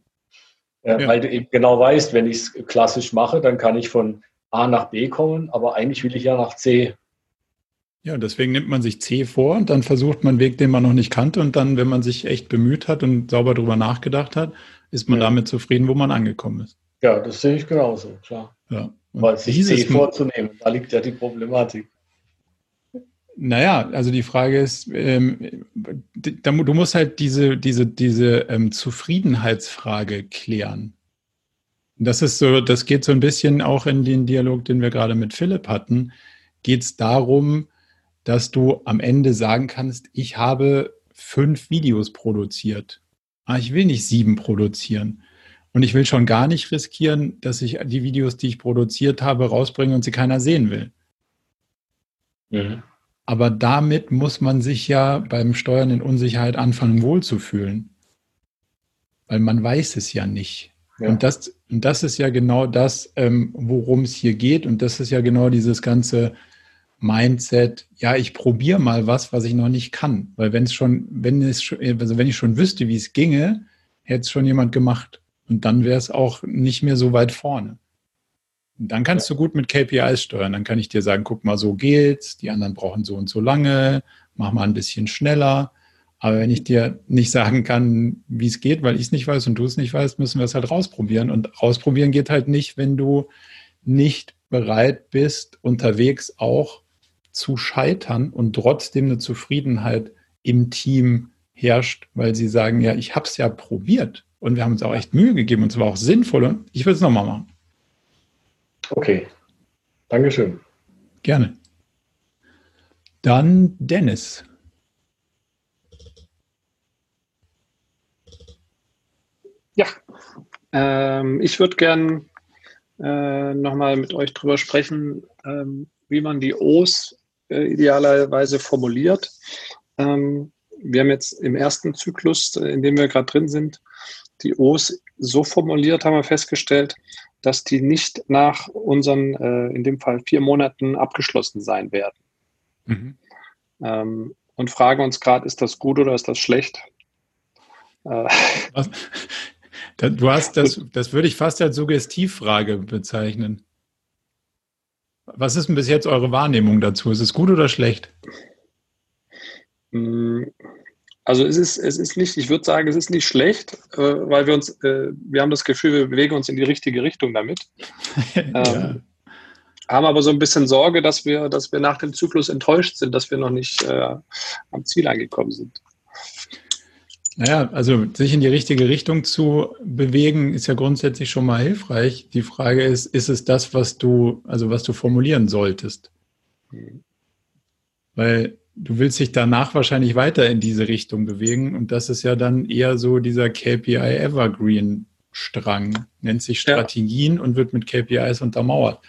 Äh, ja. Weil du eben genau weißt, wenn ich es klassisch mache, dann kann ich von A nach B kommen, aber eigentlich will ich ja nach C. Ja, deswegen nimmt man sich C vor und dann versucht man einen Weg, den man noch nicht kannte. Und dann, wenn man sich echt bemüht hat und sauber darüber nachgedacht hat, ist man ja. damit zufrieden, wo man angekommen ist. Ja, das sehe ich genauso, klar. Ja. Weil sich C vorzunehmen, da liegt ja die Problematik. Naja, also die Frage ist, ähm, du musst halt diese, diese, diese ähm, Zufriedenheitsfrage klären. Das ist so, das geht so ein bisschen auch in den Dialog, den wir gerade mit Philipp hatten. Geht es darum, dass du am Ende sagen kannst, ich habe fünf Videos produziert. Ah, ich will nicht sieben produzieren. Und ich will schon gar nicht riskieren, dass ich die Videos, die ich produziert habe, rausbringe und sie keiner sehen will. Mhm. Aber damit muss man sich ja beim Steuern in Unsicherheit anfangen, wohlzufühlen. Weil man weiß es ja nicht. Ja. Und, das, und das ist ja genau das, ähm, worum es hier geht. Und das ist ja genau dieses ganze Mindset, ja, ich probiere mal was, was ich noch nicht kann. Weil wenn es schon, wenn es also wenn ich schon wüsste, wie es ginge, hätte es schon jemand gemacht. Und dann wäre es auch nicht mehr so weit vorne. Dann kannst du gut mit KPIs steuern. Dann kann ich dir sagen, guck mal, so geht's. Die anderen brauchen so und so lange. Mach mal ein bisschen schneller. Aber wenn ich dir nicht sagen kann, wie es geht, weil ich es nicht weiß und du es nicht weißt, müssen wir es halt rausprobieren. Und rausprobieren geht halt nicht, wenn du nicht bereit bist, unterwegs auch zu scheitern und trotzdem eine Zufriedenheit im Team herrscht, weil sie sagen, ja, ich habe es ja probiert und wir haben uns auch echt Mühe gegeben und es war auch sinnvoll und ich will es nochmal machen. Okay, Dankeschön. Gerne. Dann Dennis. Ja, Ähm, ich würde gern äh, nochmal mit euch drüber sprechen, ähm, wie man die O's äh, idealerweise formuliert. Ähm, wir haben jetzt im ersten Zyklus, äh, in dem wir gerade drin sind, die O's so formuliert, haben wir festgestellt, dass die nicht nach unseren, äh, in dem Fall vier Monaten, abgeschlossen sein werden. Mhm. Ähm, und fragen uns gerade, ist das gut oder ist das schlecht? Äh, du hast das, das würde ich fast als Suggestivfrage bezeichnen. Was ist denn bis jetzt eure Wahrnehmung dazu? Ist es gut oder schlecht? Mm, also es ist, es ist nicht, ich würde sagen, es ist nicht schlecht, äh, weil wir uns, äh, wir haben das Gefühl, wir bewegen uns in die richtige Richtung damit. ja. ähm, haben aber so ein bisschen Sorge, dass wir, dass wir nach dem Zyklus enttäuscht sind, dass wir noch nicht äh, am Ziel angekommen sind. Naja, also sich in die richtige Richtung zu bewegen, ist ja grundsätzlich schon mal hilfreich. Die Frage ist, ist es das, was du, also was du formulieren solltest? Mhm. Weil du willst dich danach wahrscheinlich weiter in diese Richtung bewegen und das ist ja dann eher so dieser KPI Evergreen Strang, nennt sich Strategien ja. und wird mit KPIs untermauert.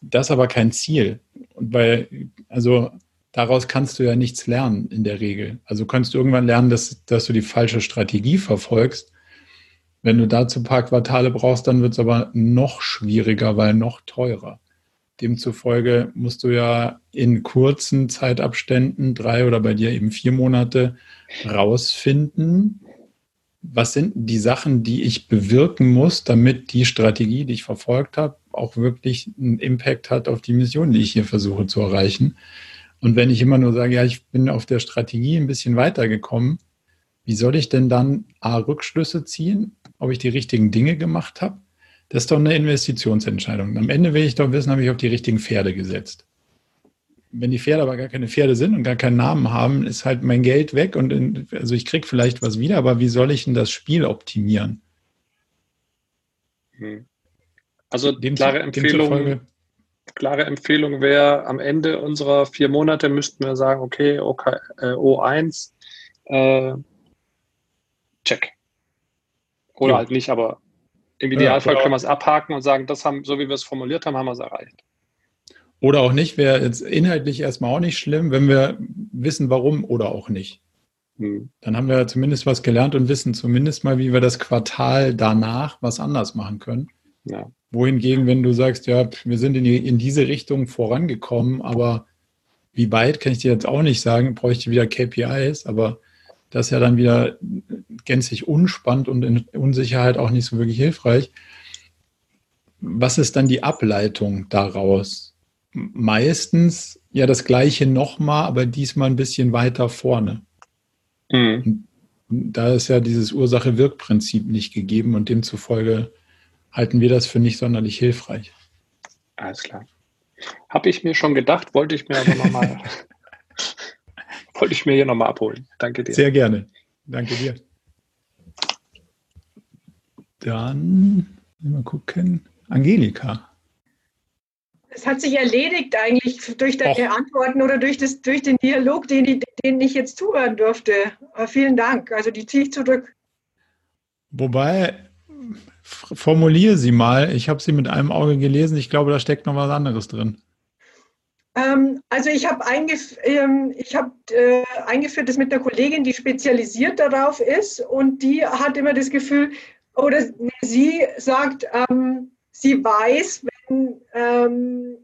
Das ist aber kein Ziel. Und weil, also daraus kannst du ja nichts lernen in der Regel. Also kannst du irgendwann lernen, dass, dass du die falsche Strategie verfolgst. Wenn du dazu ein paar Quartale brauchst, dann wird es aber noch schwieriger, weil noch teurer. Demzufolge musst du ja in kurzen Zeitabständen, drei oder bei dir eben vier Monate, rausfinden, was sind die Sachen, die ich bewirken muss, damit die Strategie, die ich verfolgt habe, auch wirklich einen Impact hat auf die Mission, die ich hier versuche zu erreichen. Und wenn ich immer nur sage, ja, ich bin auf der Strategie ein bisschen weitergekommen, wie soll ich denn dann A, Rückschlüsse ziehen, ob ich die richtigen Dinge gemacht habe? Das ist doch eine Investitionsentscheidung. Am Ende will ich doch wissen, habe ich auf die richtigen Pferde gesetzt. Wenn die Pferde aber gar keine Pferde sind und gar keinen Namen haben, ist halt mein Geld weg und in, also ich kriege vielleicht was wieder, aber wie soll ich denn das Spiel optimieren? Hm. Also dem, klare Empfehlung, klare Empfehlung wäre, am Ende unserer vier Monate müssten wir sagen, okay, okay äh, O1, äh, check. Oder ja. halt nicht, aber im Idealfall ja, können wir es abhaken und sagen, das haben, so wie wir es formuliert haben, haben wir es erreicht. Oder auch nicht, wäre jetzt inhaltlich erstmal auch nicht schlimm, wenn wir wissen, warum oder auch nicht. Hm. Dann haben wir zumindest was gelernt und wissen zumindest mal, wie wir das Quartal danach was anders machen können. Ja. Wohingegen, wenn du sagst, ja, wir sind in, die, in diese Richtung vorangekommen, aber wie weit kann ich dir jetzt auch nicht sagen, bräuchte wieder KPIs, aber das ist ja dann wieder gänzlich unspannend und in Unsicherheit auch nicht so wirklich hilfreich. Was ist dann die Ableitung daraus? Meistens ja das gleiche nochmal, aber diesmal ein bisschen weiter vorne. Mhm. Da ist ja dieses Ursache-Wirk-Prinzip nicht gegeben und demzufolge halten wir das für nicht sonderlich hilfreich. Alles klar. Habe ich mir schon gedacht, wollte ich mir aber nochmal wollte ich mir hier nochmal abholen. Danke dir. Sehr gerne. Danke dir. Dann mal gucken. Angelika. Es hat sich erledigt eigentlich durch deine Och. Antworten oder durch, das, durch den Dialog, den ich, den ich jetzt zuhören durfte. Aber vielen Dank. Also die ziehe ich zurück. Wobei, formuliere sie mal. Ich habe sie mit einem Auge gelesen. Ich glaube, da steckt noch was anderes drin. Ähm, also ich habe eingef ähm, hab, äh, eingeführt, das mit einer Kollegin, die spezialisiert darauf ist und die hat immer das Gefühl, oder sie sagt, ähm, sie weiß, wenn, ähm,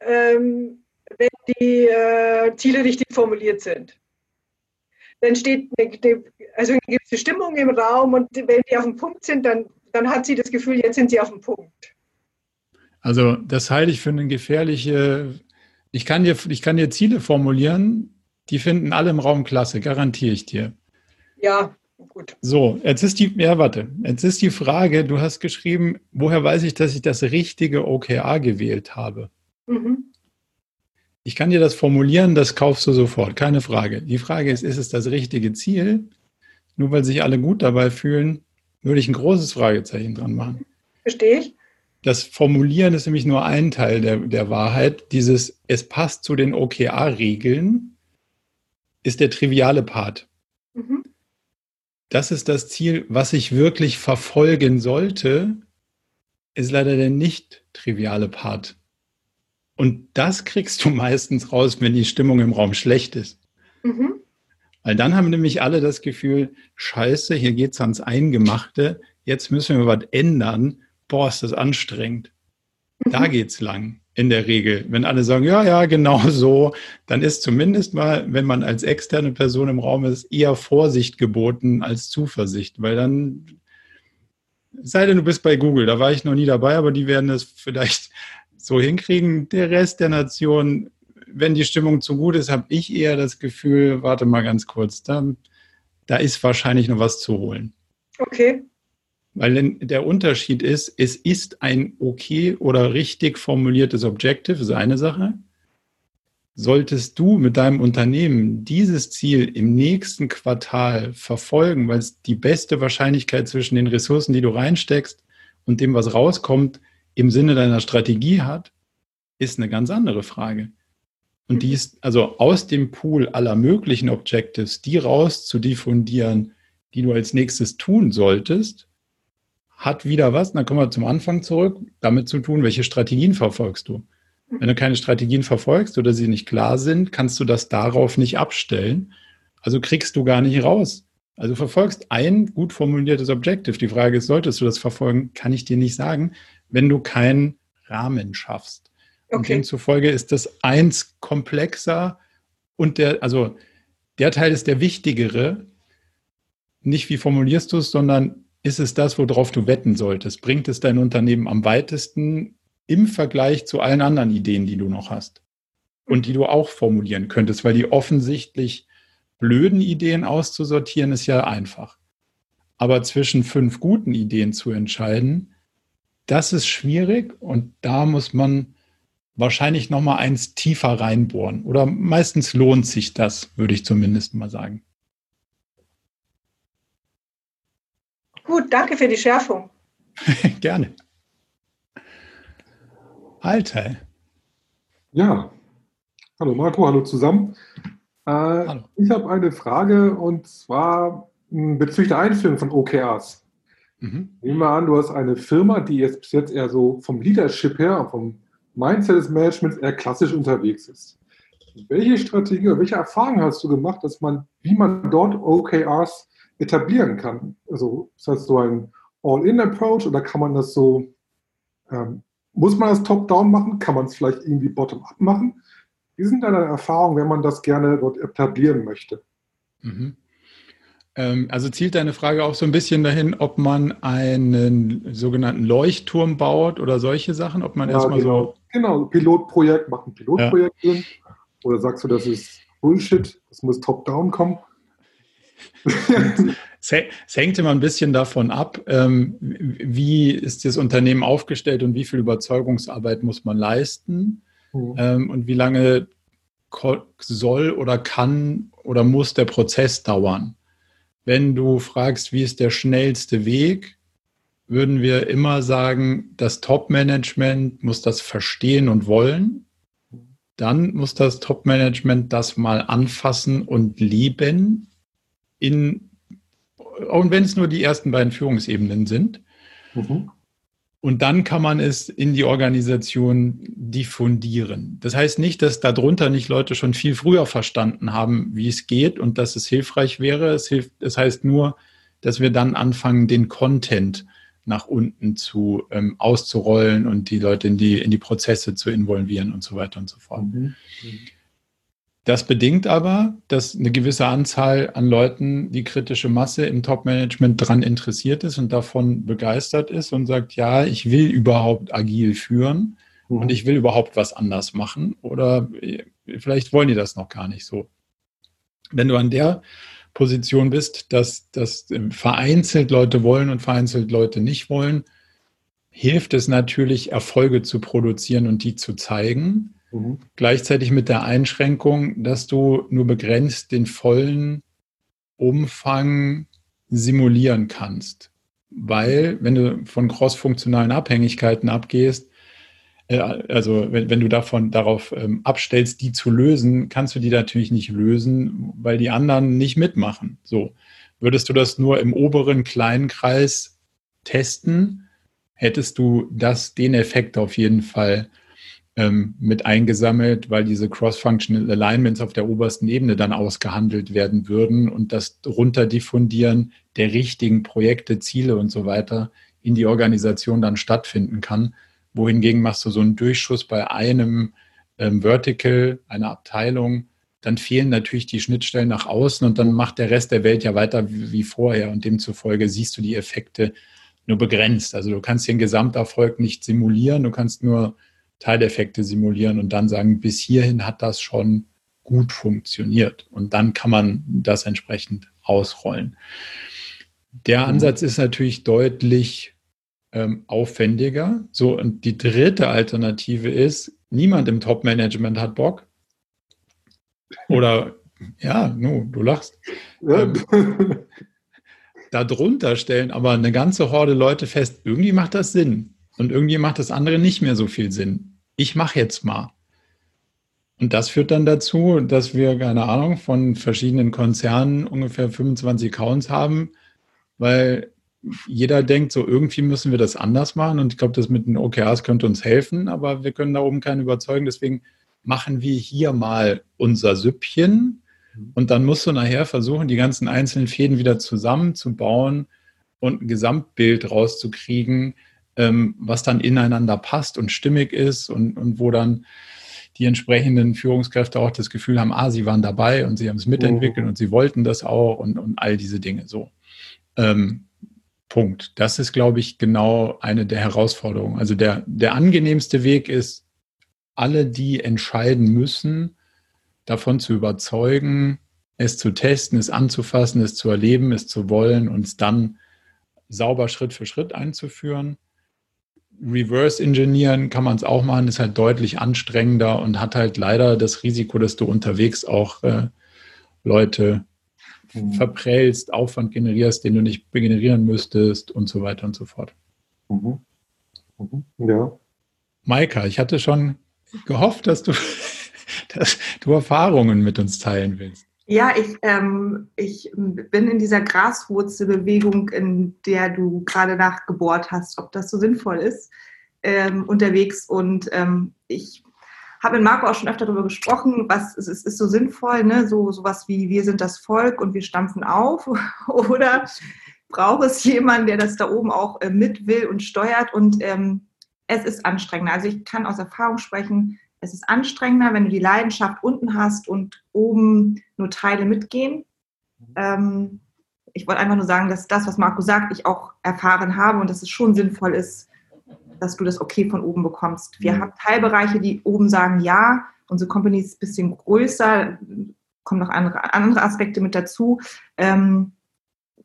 ähm, wenn die äh, Ziele richtig formuliert sind. Dann steht eine, also eine gewisse Stimmung im Raum und wenn die auf dem Punkt sind, dann, dann hat sie das Gefühl, jetzt sind sie auf dem Punkt. Also das halte ich für eine gefährliche ich kann dir, ich kann dir Ziele formulieren, die finden alle im Raum klasse, garantiere ich dir. Ja, gut. So, jetzt ist die, ja, warte, jetzt ist die Frage, du hast geschrieben, woher weiß ich, dass ich das richtige OKR gewählt habe? Mhm. Ich kann dir das formulieren, das kaufst du sofort, keine Frage. Die Frage ist, ist es das richtige Ziel? Nur weil sich alle gut dabei fühlen, würde ich ein großes Fragezeichen dran machen. Verstehe ich. Das Formulieren ist nämlich nur ein Teil der, der Wahrheit. Dieses, es passt zu den OKR-Regeln, ist der triviale Part. Mhm. das ist das Ziel, was ich wirklich verfolgen sollte, ist leider der nicht triviale Part. Und das kriegst du meistens raus, wenn die Stimmung im Raum schlecht ist. Mhm. Weil dann haben nämlich alle das Gefühl, scheiße, hier geht's ans Eingemachte, jetzt müssen wir was ändern. Boah, ist das anstrengend. Mhm. Da geht's lang in der Regel. Wenn alle sagen, ja, ja, genau so, dann ist zumindest mal, wenn man als externe Person im Raum ist, eher Vorsicht geboten als Zuversicht, weil dann, sei denn du bist bei Google, da war ich noch nie dabei, aber die werden es vielleicht so hinkriegen. Der Rest der Nation, wenn die Stimmung zu gut ist, habe ich eher das Gefühl, warte mal ganz kurz, da, da ist wahrscheinlich noch was zu holen. Okay. Weil der Unterschied ist, es ist ein okay oder richtig formuliertes Objective, ist eine Sache. Solltest du mit deinem Unternehmen dieses Ziel im nächsten Quartal verfolgen, weil es die beste Wahrscheinlichkeit zwischen den Ressourcen, die du reinsteckst und dem, was rauskommt, im Sinne deiner Strategie hat, ist eine ganz andere Frage. Und die ist also aus dem Pool aller möglichen Objectives, die raus zu diffundieren, die du als nächstes tun solltest, hat wieder was, dann kommen wir zum Anfang zurück, damit zu tun, welche Strategien verfolgst du. Wenn du keine Strategien verfolgst oder sie nicht klar sind, kannst du das darauf nicht abstellen. Also kriegst du gar nicht raus. Also verfolgst ein gut formuliertes Objective. Die Frage ist, solltest du das verfolgen? Kann ich dir nicht sagen, wenn du keinen Rahmen schaffst. Okay. Und demzufolge ist das eins komplexer und der, also der Teil ist der wichtigere. Nicht wie formulierst du es, sondern ist es das, worauf du wetten solltest? Bringt es dein Unternehmen am weitesten im Vergleich zu allen anderen Ideen, die du noch hast und die du auch formulieren könntest? Weil die offensichtlich blöden Ideen auszusortieren ist ja einfach. Aber zwischen fünf guten Ideen zu entscheiden, das ist schwierig und da muss man wahrscheinlich noch mal eins tiefer reinbohren. Oder meistens lohnt sich das, würde ich zumindest mal sagen. Gut, danke für die Schärfung. Gerne. Alter. Ja. Hallo Marco, hallo zusammen. Äh, hallo. Ich habe eine Frage und zwar hm, bezüglich der Einführung von OKRs. Mhm. Nehmen wir an, du hast eine Firma, die jetzt bis jetzt eher so vom Leadership her, vom Mindset des Managements eher klassisch unterwegs ist. Welche Strategie oder welche Erfahrungen hast du gemacht, dass man, wie man dort OKRs etablieren kann. Also ist das so ein All-in-Approach oder kann man das so, ähm, muss man das top-down machen? Kann man es vielleicht irgendwie bottom-up machen? Wie sind deine Erfahrungen, wenn man das gerne dort etablieren möchte? Mhm. Ähm, also zielt deine Frage auch so ein bisschen dahin, ob man einen sogenannten Leuchtturm baut oder solche Sachen, ob man ja, erstmal genau. so. Genau, Pilotprojekt, macht ein Pilotprojekt ja. drin. Oder sagst du, das ist Bullshit, das muss top-down kommen? Es hängt immer ein bisschen davon ab, ähm, wie ist das Unternehmen aufgestellt und wie viel Überzeugungsarbeit muss man leisten mhm. und wie lange soll oder kann oder muss der Prozess dauern. Wenn du fragst, wie ist der schnellste Weg, würden wir immer sagen, das Top-Management muss das verstehen und wollen. Dann muss das Top-Management das mal anfassen und lieben in, und wenn es nur die ersten beiden Führungsebenen sind. Mhm. Und dann kann man es in die Organisation diffundieren. Das heißt nicht, dass darunter nicht Leute schon viel früher verstanden haben, wie es geht und dass es hilfreich wäre. Es, hilft, es heißt nur, dass wir dann anfangen, den Content nach unten zu ähm, auszurollen und die Leute in die, in die Prozesse zu involvieren und so weiter und so fort. Mhm. mhm. Das bedingt aber, dass eine gewisse Anzahl an Leuten, die kritische Masse im Top-Management daran interessiert ist und davon begeistert ist und sagt, ja, ich will überhaupt agil führen mhm. und ich will überhaupt was anders machen oder äh, vielleicht wollen die das noch gar nicht so. Wenn du an der Position bist, dass, dass vereinzelt Leute wollen und vereinzelt Leute nicht wollen, hilft es natürlich, Erfolge zu produzieren und die zu zeigen. Mhm. Gleichzeitig mit der Einschränkung, dass du nur begrenzt den vollen Umfang simulieren kannst. Weil, wenn du von crossfunktionalen Abhängigkeiten abgehst, äh, also wenn, wenn, du davon darauf ähm, abstellst, die zu lösen, kannst du die natürlich nicht lösen, weil die anderen nicht mitmachen. So. Würdest du das nur im oberen kleinen Kreis testen, hättest du das, den Effekt auf jeden Fall ähm, mit eingesammelt, weil diese Cross-Functional Alignments auf der obersten Ebene dann ausgehandelt werden würden und das Runterdiffundieren der richtigen Projekte, Ziele und so weiter in die Organisation dann stattfinden kann. Wohingegen machst du so einen Durchschuss bei einem ähm, Vertical, einer Abteilung, dann fehlen natürlich die Schnittstellen nach außen und dann macht der Rest der Welt ja weiter wie, wie vorher und demzufolge siehst du die Effekte nur begrenzt. Also du kannst den Gesamterfolg nicht simulieren, du kannst nur Teileffekte simulieren und dann sagen, bis hierhin hat das schon gut funktioniert. Und dann kann man das entsprechend ausrollen. Der mhm. Ansatz ist natürlich deutlich ähm, aufwendiger. So, und die dritte Alternative ist, niemand im Top-Management hat Bock. Oder ja, no, du lachst. Ähm, darunter stellen aber eine ganze Horde Leute fest, irgendwie macht das Sinn. Und irgendwie macht das andere nicht mehr so viel Sinn. Ich mache jetzt mal. Und das führt dann dazu, dass wir, keine Ahnung, von verschiedenen Konzernen ungefähr 25 Accounts haben, weil jeder denkt, so irgendwie müssen wir das anders machen. Und ich glaube, das mit den OKRs könnte uns helfen, aber wir können da oben keinen überzeugen. Deswegen machen wir hier mal unser Süppchen und dann musst du nachher versuchen, die ganzen einzelnen Fäden wieder zusammenzubauen und ein Gesamtbild rauszukriegen, ähm, was dann ineinander passt und stimmig ist und, und wo dann die entsprechenden Führungskräfte auch das Gefühl haben, ah, sie waren dabei und sie haben es mitentwickelt oh. und sie wollten das auch und, und all diese Dinge so. Ähm, Punkt. Das ist, glaube ich, genau eine der Herausforderungen. Also der, der angenehmste Weg ist, alle, die entscheiden müssen, davon zu überzeugen, es zu testen, es anzufassen, es zu erleben, es zu wollen und es dann sauber Schritt für Schritt einzuführen. Reverse Engineeren kann man es auch machen, ist halt deutlich anstrengender und hat halt leider das Risiko, dass du unterwegs auch äh, Leute mhm. verprellst, Aufwand generierst, den du nicht generieren müsstest und so weiter und so fort. Mhm. Mhm. Ja. Maika, ich hatte schon gehofft, dass du dass du Erfahrungen mit uns teilen willst. Ja, ich, ähm, ich bin in dieser Graswurzelbewegung, in der du gerade nachgebohrt hast, ob das so sinnvoll ist, ähm, unterwegs. Und ähm, ich habe mit Marco auch schon öfter darüber gesprochen, was es ist, ist so sinnvoll, ne? so sowas wie wir sind das Volk und wir stampfen auf. Oder braucht es jemanden, der das da oben auch äh, mit will und steuert? Und ähm, es ist anstrengend. Also ich kann aus Erfahrung sprechen, es ist anstrengender, wenn du die Leidenschaft unten hast und oben nur Teile mitgehen. Ähm, ich wollte einfach nur sagen, dass das, was Marco sagt, ich auch erfahren habe und dass es schon sinnvoll ist, dass du das okay von oben bekommst. Wir mhm. haben Teilbereiche, die oben sagen, ja, unsere Company ist ein bisschen größer, kommen noch andere, andere Aspekte mit dazu. Ähm,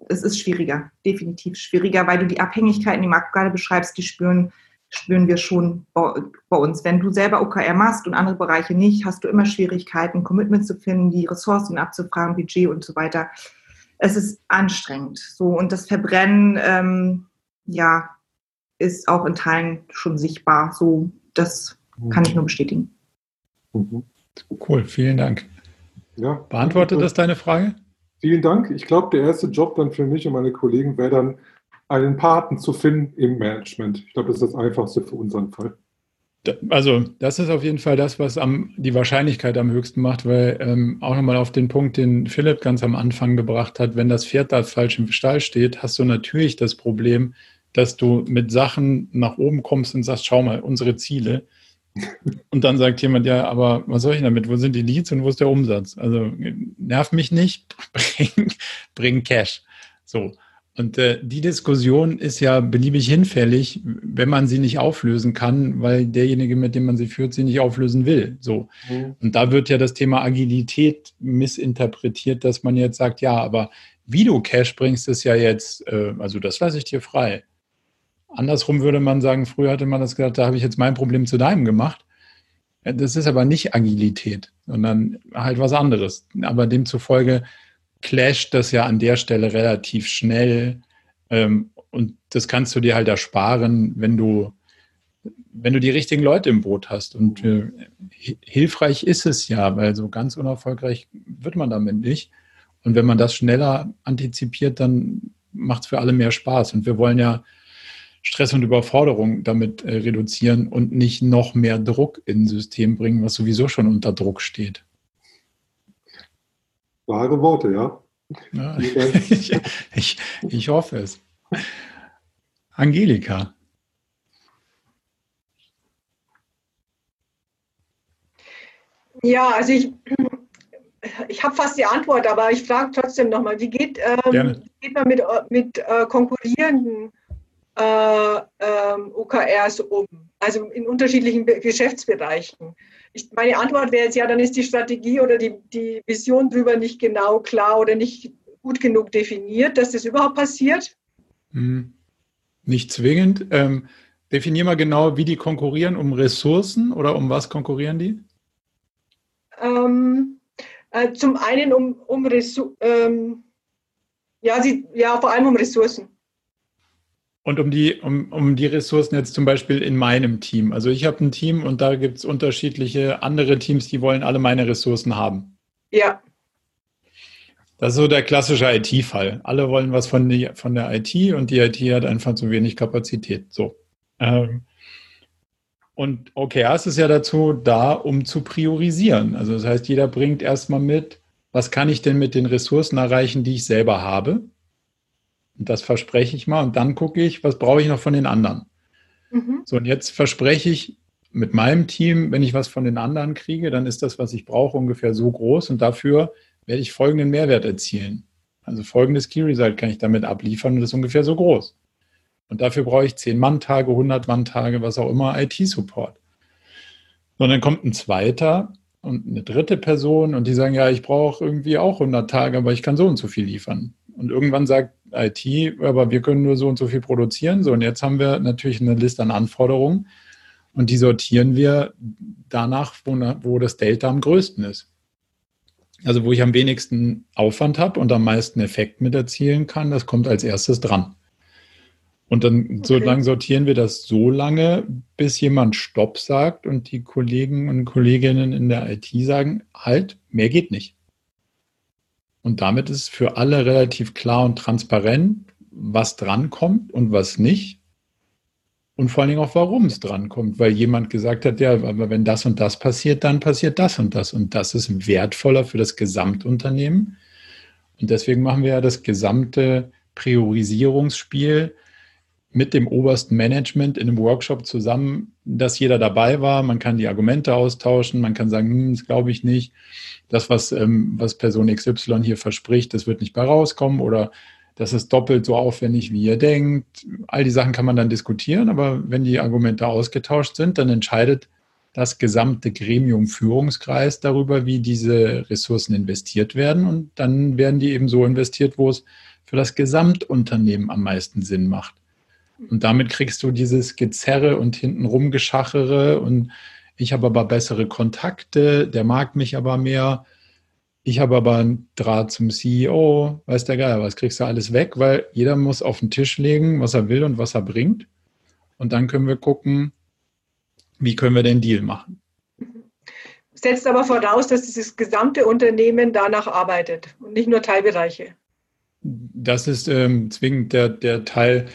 es ist schwieriger, definitiv schwieriger, weil du die Abhängigkeiten, die Marco gerade beschreibst, die spüren spüren wir schon bei uns. Wenn du selber OKR machst und andere Bereiche nicht, hast du immer Schwierigkeiten, Commitment zu finden, die Ressourcen abzufragen, Budget und so weiter. Es ist anstrengend. So und das Verbrennen, ähm, ja, ist auch in Teilen schon sichtbar. So, das kann ich nur bestätigen. Mhm. Cool, vielen Dank. Ja, Beantwortet das deine Frage? Vielen Dank. Ich glaube, der erste Job dann für mich und meine Kollegen wäre dann einen Paten zu finden im Management. Ich glaube, das ist das Einfachste für unseren Fall. Also, das ist auf jeden Fall das, was am, die Wahrscheinlichkeit am höchsten macht, weil ähm, auch nochmal auf den Punkt, den Philipp ganz am Anfang gebracht hat, wenn das Pferd da falsch im Stall steht, hast du natürlich das Problem, dass du mit Sachen nach oben kommst und sagst, schau mal, unsere Ziele. Und dann sagt jemand, ja, aber was soll ich damit? Wo sind die Leads und wo ist der Umsatz? Also nerv mich nicht, bring, bring Cash. So. Und äh, die Diskussion ist ja beliebig hinfällig, wenn man sie nicht auflösen kann, weil derjenige, mit dem man sie führt, sie nicht auflösen will. So. Mhm. Und da wird ja das Thema Agilität missinterpretiert, dass man jetzt sagt, ja, aber wie du Cash bringst, ist ja jetzt, äh, also das lasse ich dir frei. Andersrum würde man sagen, früher hatte man das gesagt, da habe ich jetzt mein Problem zu deinem gemacht. Das ist aber nicht Agilität, sondern halt was anderes. Aber demzufolge clasht das ja an der Stelle relativ schnell. Ähm, und das kannst du dir halt ersparen, wenn du, wenn du die richtigen Leute im Boot hast. Und äh, hilfreich ist es ja, weil so ganz unerfolgreich wird man damit nicht. Und wenn man das schneller antizipiert, dann macht es für alle mehr Spaß. Und wir wollen ja Stress und Überforderung damit äh, reduzieren und nicht noch mehr Druck in ein System bringen, was sowieso schon unter Druck steht. Wahre Worte, ja. ja ich, ich, ich hoffe es. Angelika. Ja, also ich, ich habe fast die Antwort, aber ich frage trotzdem nochmal, wie geht, ähm, geht man mit, mit äh, konkurrierenden äh, ähm, OKRs um? Also in unterschiedlichen Be Geschäftsbereichen. Ich, meine Antwort wäre jetzt ja, dann ist die Strategie oder die, die Vision drüber nicht genau klar oder nicht gut genug definiert, dass das überhaupt passiert. Hm. Nicht zwingend. Ähm, definier mal genau, wie die konkurrieren, um Ressourcen oder um was konkurrieren die? Ähm, äh, zum einen um, um Ressourcen, ähm, ja, sie, ja, vor allem um Ressourcen. Und um die, um, um die Ressourcen jetzt zum Beispiel in meinem Team. Also ich habe ein Team und da gibt es unterschiedliche andere Teams, die wollen alle meine Ressourcen haben. Ja. Das ist so der klassische IT-Fall. Alle wollen was von, die, von der IT und die IT hat einfach zu wenig Kapazität. So. Ähm, und OKRs ist ja dazu da, um zu priorisieren. Also das heißt, jeder bringt erstmal mit, was kann ich denn mit den Ressourcen erreichen, die ich selber habe? Und das verspreche ich mal. Und dann gucke ich, was brauche ich noch von den anderen? Mhm. So, und jetzt verspreche ich mit meinem Team, wenn ich was von den anderen kriege, dann ist das, was ich brauche, ungefähr so groß. Und dafür werde ich folgenden Mehrwert erzielen. Also folgendes Key Result kann ich damit abliefern und das ist ungefähr so groß. Und dafür brauche ich 10 Mann-Tage, 100 Mann-Tage, was auch immer, IT-Support. Und dann kommt ein zweiter und eine dritte Person und die sagen, ja, ich brauche irgendwie auch 100 Tage, aber ich kann so und so viel liefern. Und irgendwann sagt IT, aber wir können nur so und so viel produzieren. So, und jetzt haben wir natürlich eine Liste an Anforderungen und die sortieren wir danach, wo, wo das Delta am größten ist. Also wo ich am wenigsten Aufwand habe und am meisten Effekt mit erzielen kann, das kommt als erstes dran. Und dann okay. so lang sortieren wir das so lange, bis jemand Stopp sagt und die Kollegen und Kolleginnen in der IT sagen, halt, mehr geht nicht. Und damit ist für alle relativ klar und transparent, was drankommt und was nicht. Und vor allen Dingen auch, warum es drankommt, weil jemand gesagt hat, ja, aber wenn das und das passiert, dann passiert das und das. Und das ist wertvoller für das Gesamtunternehmen. Und deswegen machen wir ja das gesamte Priorisierungsspiel mit dem obersten Management in einem Workshop zusammen, dass jeder dabei war. Man kann die Argumente austauschen, man kann sagen, hm, das glaube ich nicht. Das, was, ähm, was Person XY hier verspricht, das wird nicht bei rauskommen oder das ist doppelt so aufwendig, wie ihr denkt. All die Sachen kann man dann diskutieren, aber wenn die Argumente ausgetauscht sind, dann entscheidet das gesamte Gremium Führungskreis darüber, wie diese Ressourcen investiert werden. Und dann werden die eben so investiert, wo es für das Gesamtunternehmen am meisten Sinn macht. Und damit kriegst du dieses Gezerre und hintenrum Geschachere und ich habe aber bessere Kontakte, der mag mich aber mehr. Ich habe aber einen Draht zum CEO, weiß der Geier, was kriegst du alles weg, weil jeder muss auf den Tisch legen, was er will und was er bringt. Und dann können wir gucken, wie können wir den Deal machen. Setzt aber voraus, dass dieses gesamte Unternehmen danach arbeitet und nicht nur Teilbereiche. Das ist ähm, zwingend der, der Teil,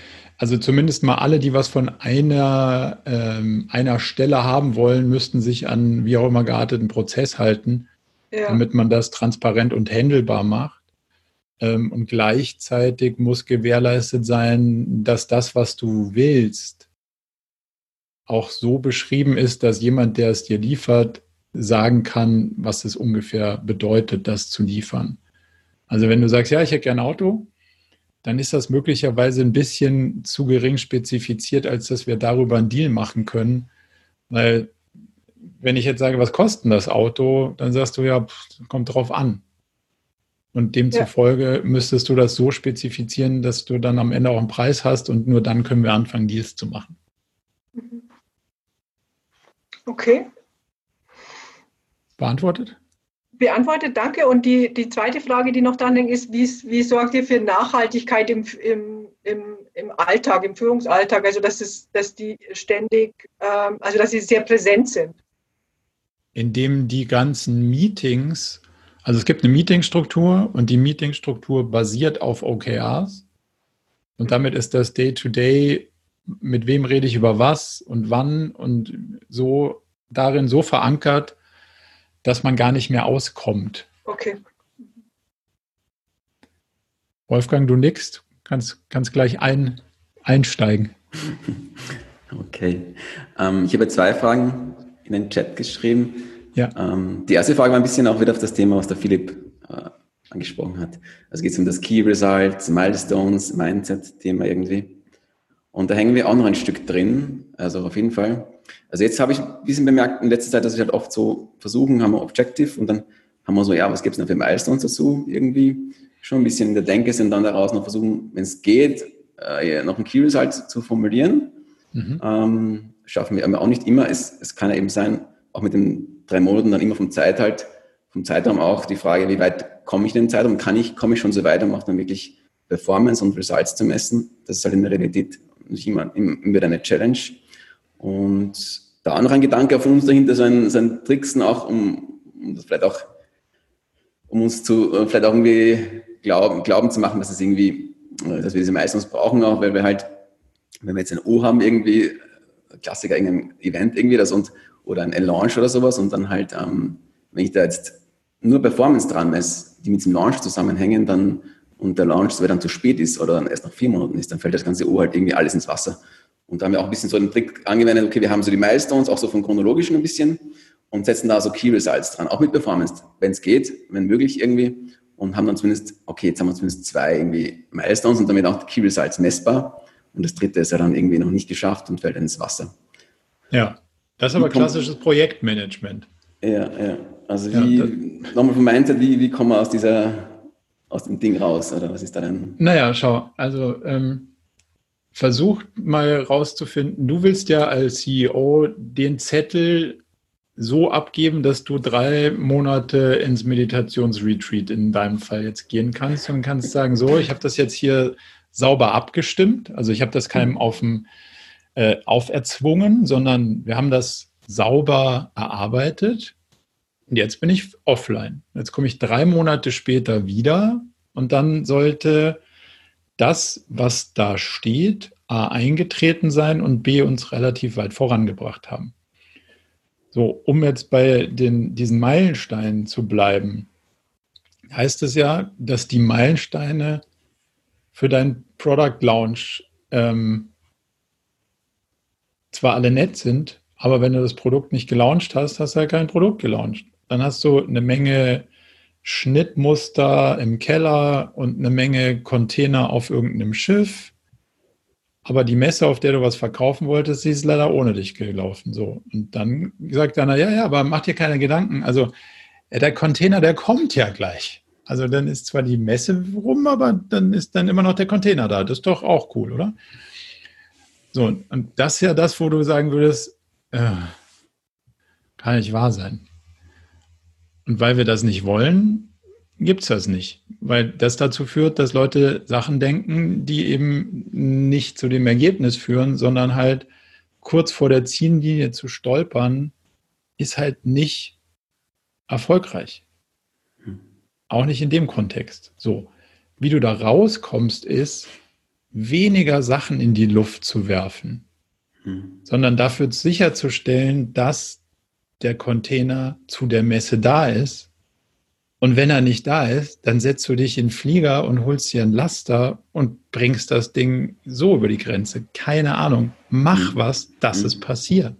also zumindest mal alle, die was von einer, ähm, einer Stelle haben wollen, müssten sich an wie auch immer gearteten Prozess halten, ja. damit man das transparent und handelbar macht. Ähm, und gleichzeitig muss gewährleistet sein, dass das, was du willst, auch so beschrieben ist, dass jemand, der es dir liefert, sagen kann, was es ungefähr bedeutet, das zu liefern. Also wenn du sagst, ja, ich hätte gerne ein Auto, dann ist das möglicherweise ein bisschen zu gering spezifiziert, als dass wir darüber einen Deal machen können. Weil wenn ich jetzt sage, was kostet das Auto, dann sagst du ja, pff, kommt drauf an. Und demzufolge ja. müsstest du das so spezifizieren, dass du dann am Ende auch einen Preis hast und nur dann können wir anfangen, Deals zu machen. Mhm. Okay. Beantwortet? Beantwortet, danke. Und die, die zweite Frage, die noch dran ist, wie, wie sorgt ihr für Nachhaltigkeit im, im, im, im Alltag, im Führungsalltag? Also, dass, es, dass die ständig, ähm, also dass sie sehr präsent sind. Indem die ganzen Meetings Also es gibt eine Meetingstruktur und die Meetingstruktur basiert auf OKRs. Und damit ist das Day-to-Day, -Day, mit wem rede ich über was und wann und so darin so verankert, dass man gar nicht mehr auskommt. Okay. Wolfgang, du nix, kannst, kannst gleich ein, einsteigen. Okay. Ähm, ich habe zwei Fragen in den Chat geschrieben. Ja. Ähm, die erste Frage war ein bisschen auch wieder auf das Thema, was der Philipp äh, angesprochen hat. Also geht es um das Key Results, Milestones, Mindset-Thema irgendwie. Und da hängen wir auch noch ein Stück drin, also auf jeden Fall. Also jetzt habe ich ein bisschen bemerkt in letzter Zeit, dass ich halt oft so versuchen, haben wir Objective und dann haben wir so, ja, was gibt es noch für Milestones dazu irgendwie? Schon ein bisschen in der Denke sind dann daraus noch versuchen, wenn es geht, äh, noch ein Key Result zu formulieren. Mhm. Ähm, schaffen wir aber auch nicht immer. Es, es kann ja eben sein, auch mit den drei Monaten dann immer vom Zeit halt, vom Zeitraum auch die Frage, wie weit komme ich in den Zeitraum? Kann ich, komme ich schon so weit und mache dann wirklich Performance und Results zu messen? Das ist halt in der Realität immer, immer eine Challenge. Und da noch ein Gedanke von uns dahinter, so ein, so ein Tricksen auch, um, um das vielleicht auch, um uns zu, äh, vielleicht auch irgendwie glauben, glauben zu machen, dass es irgendwie, äh, dass wir diese meistens brauchen auch, weil wir halt, wenn wir jetzt ein O haben, irgendwie, Klassiker, irgendein Event irgendwie, das und, oder ein Launch oder sowas und dann halt, ähm, wenn ich da jetzt nur Performance dran messe, die mit dem Launch zusammenhängen, dann und der Launch dann zu spät ist oder dann erst nach vier Monaten ist, dann fällt das ganze O halt irgendwie alles ins Wasser. Und da haben wir auch ein bisschen so einen Trick angewendet, okay, wir haben so die Milestones, auch so von chronologischen ein bisschen und setzen da so Key Results dran, auch mit Performance, wenn es geht, wenn möglich irgendwie und haben dann zumindest, okay, jetzt haben wir zumindest zwei irgendwie Milestones und damit auch die Key Results messbar und das dritte ist ja dann irgendwie noch nicht geschafft und fällt ins Wasser. Ja, das ist aber klassisches Projektmanagement. Ja, ja. Also wie, ja, nochmal vom Mindset, wie, wie kommen wir aus dieser, aus dem Ding raus oder was ist da denn? Naja, schau, also ähm, versucht mal rauszufinden, du willst ja als CEO den Zettel so abgeben, dass du drei Monate ins Meditationsretreat in deinem Fall jetzt gehen kannst und kannst sagen, so, ich habe das jetzt hier sauber abgestimmt. Also ich habe das keinem auf dem, äh, auferzwungen, sondern wir haben das sauber erarbeitet. Und jetzt bin ich offline. Jetzt komme ich drei Monate später wieder und dann sollte das, was da steht, A eingetreten sein und B uns relativ weit vorangebracht haben. So, um jetzt bei den, diesen Meilensteinen zu bleiben, heißt es ja, dass die Meilensteine für dein Product Launch ähm, zwar alle nett sind, aber wenn du das Produkt nicht gelauncht hast, hast du ja kein Produkt gelauncht. Dann hast du eine Menge Schnittmuster im Keller und eine Menge Container auf irgendeinem Schiff. Aber die Messe, auf der du was verkaufen wolltest, die ist leider ohne dich gelaufen. So. Und dann sagt einer, ja, ja, aber mach dir keine Gedanken. Also der Container, der kommt ja gleich. Also dann ist zwar die Messe rum, aber dann ist dann immer noch der Container da. Das ist doch auch cool, oder? So, und das ist ja das, wo du sagen würdest, äh, kann nicht wahr sein. Und weil wir das nicht wollen, gibt es das nicht. Weil das dazu führt, dass Leute Sachen denken, die eben nicht zu dem Ergebnis führen, sondern halt kurz vor der Ziellinie zu stolpern, ist halt nicht erfolgreich. Hm. Auch nicht in dem Kontext. So, wie du da rauskommst, ist, weniger Sachen in die Luft zu werfen, hm. sondern dafür sicherzustellen, dass der Container zu der Messe da ist. Und wenn er nicht da ist, dann setzt du dich in den Flieger und holst dir ein Laster und bringst das Ding so über die Grenze. Keine Ahnung. Mach mhm. was, dass mhm. es passiert.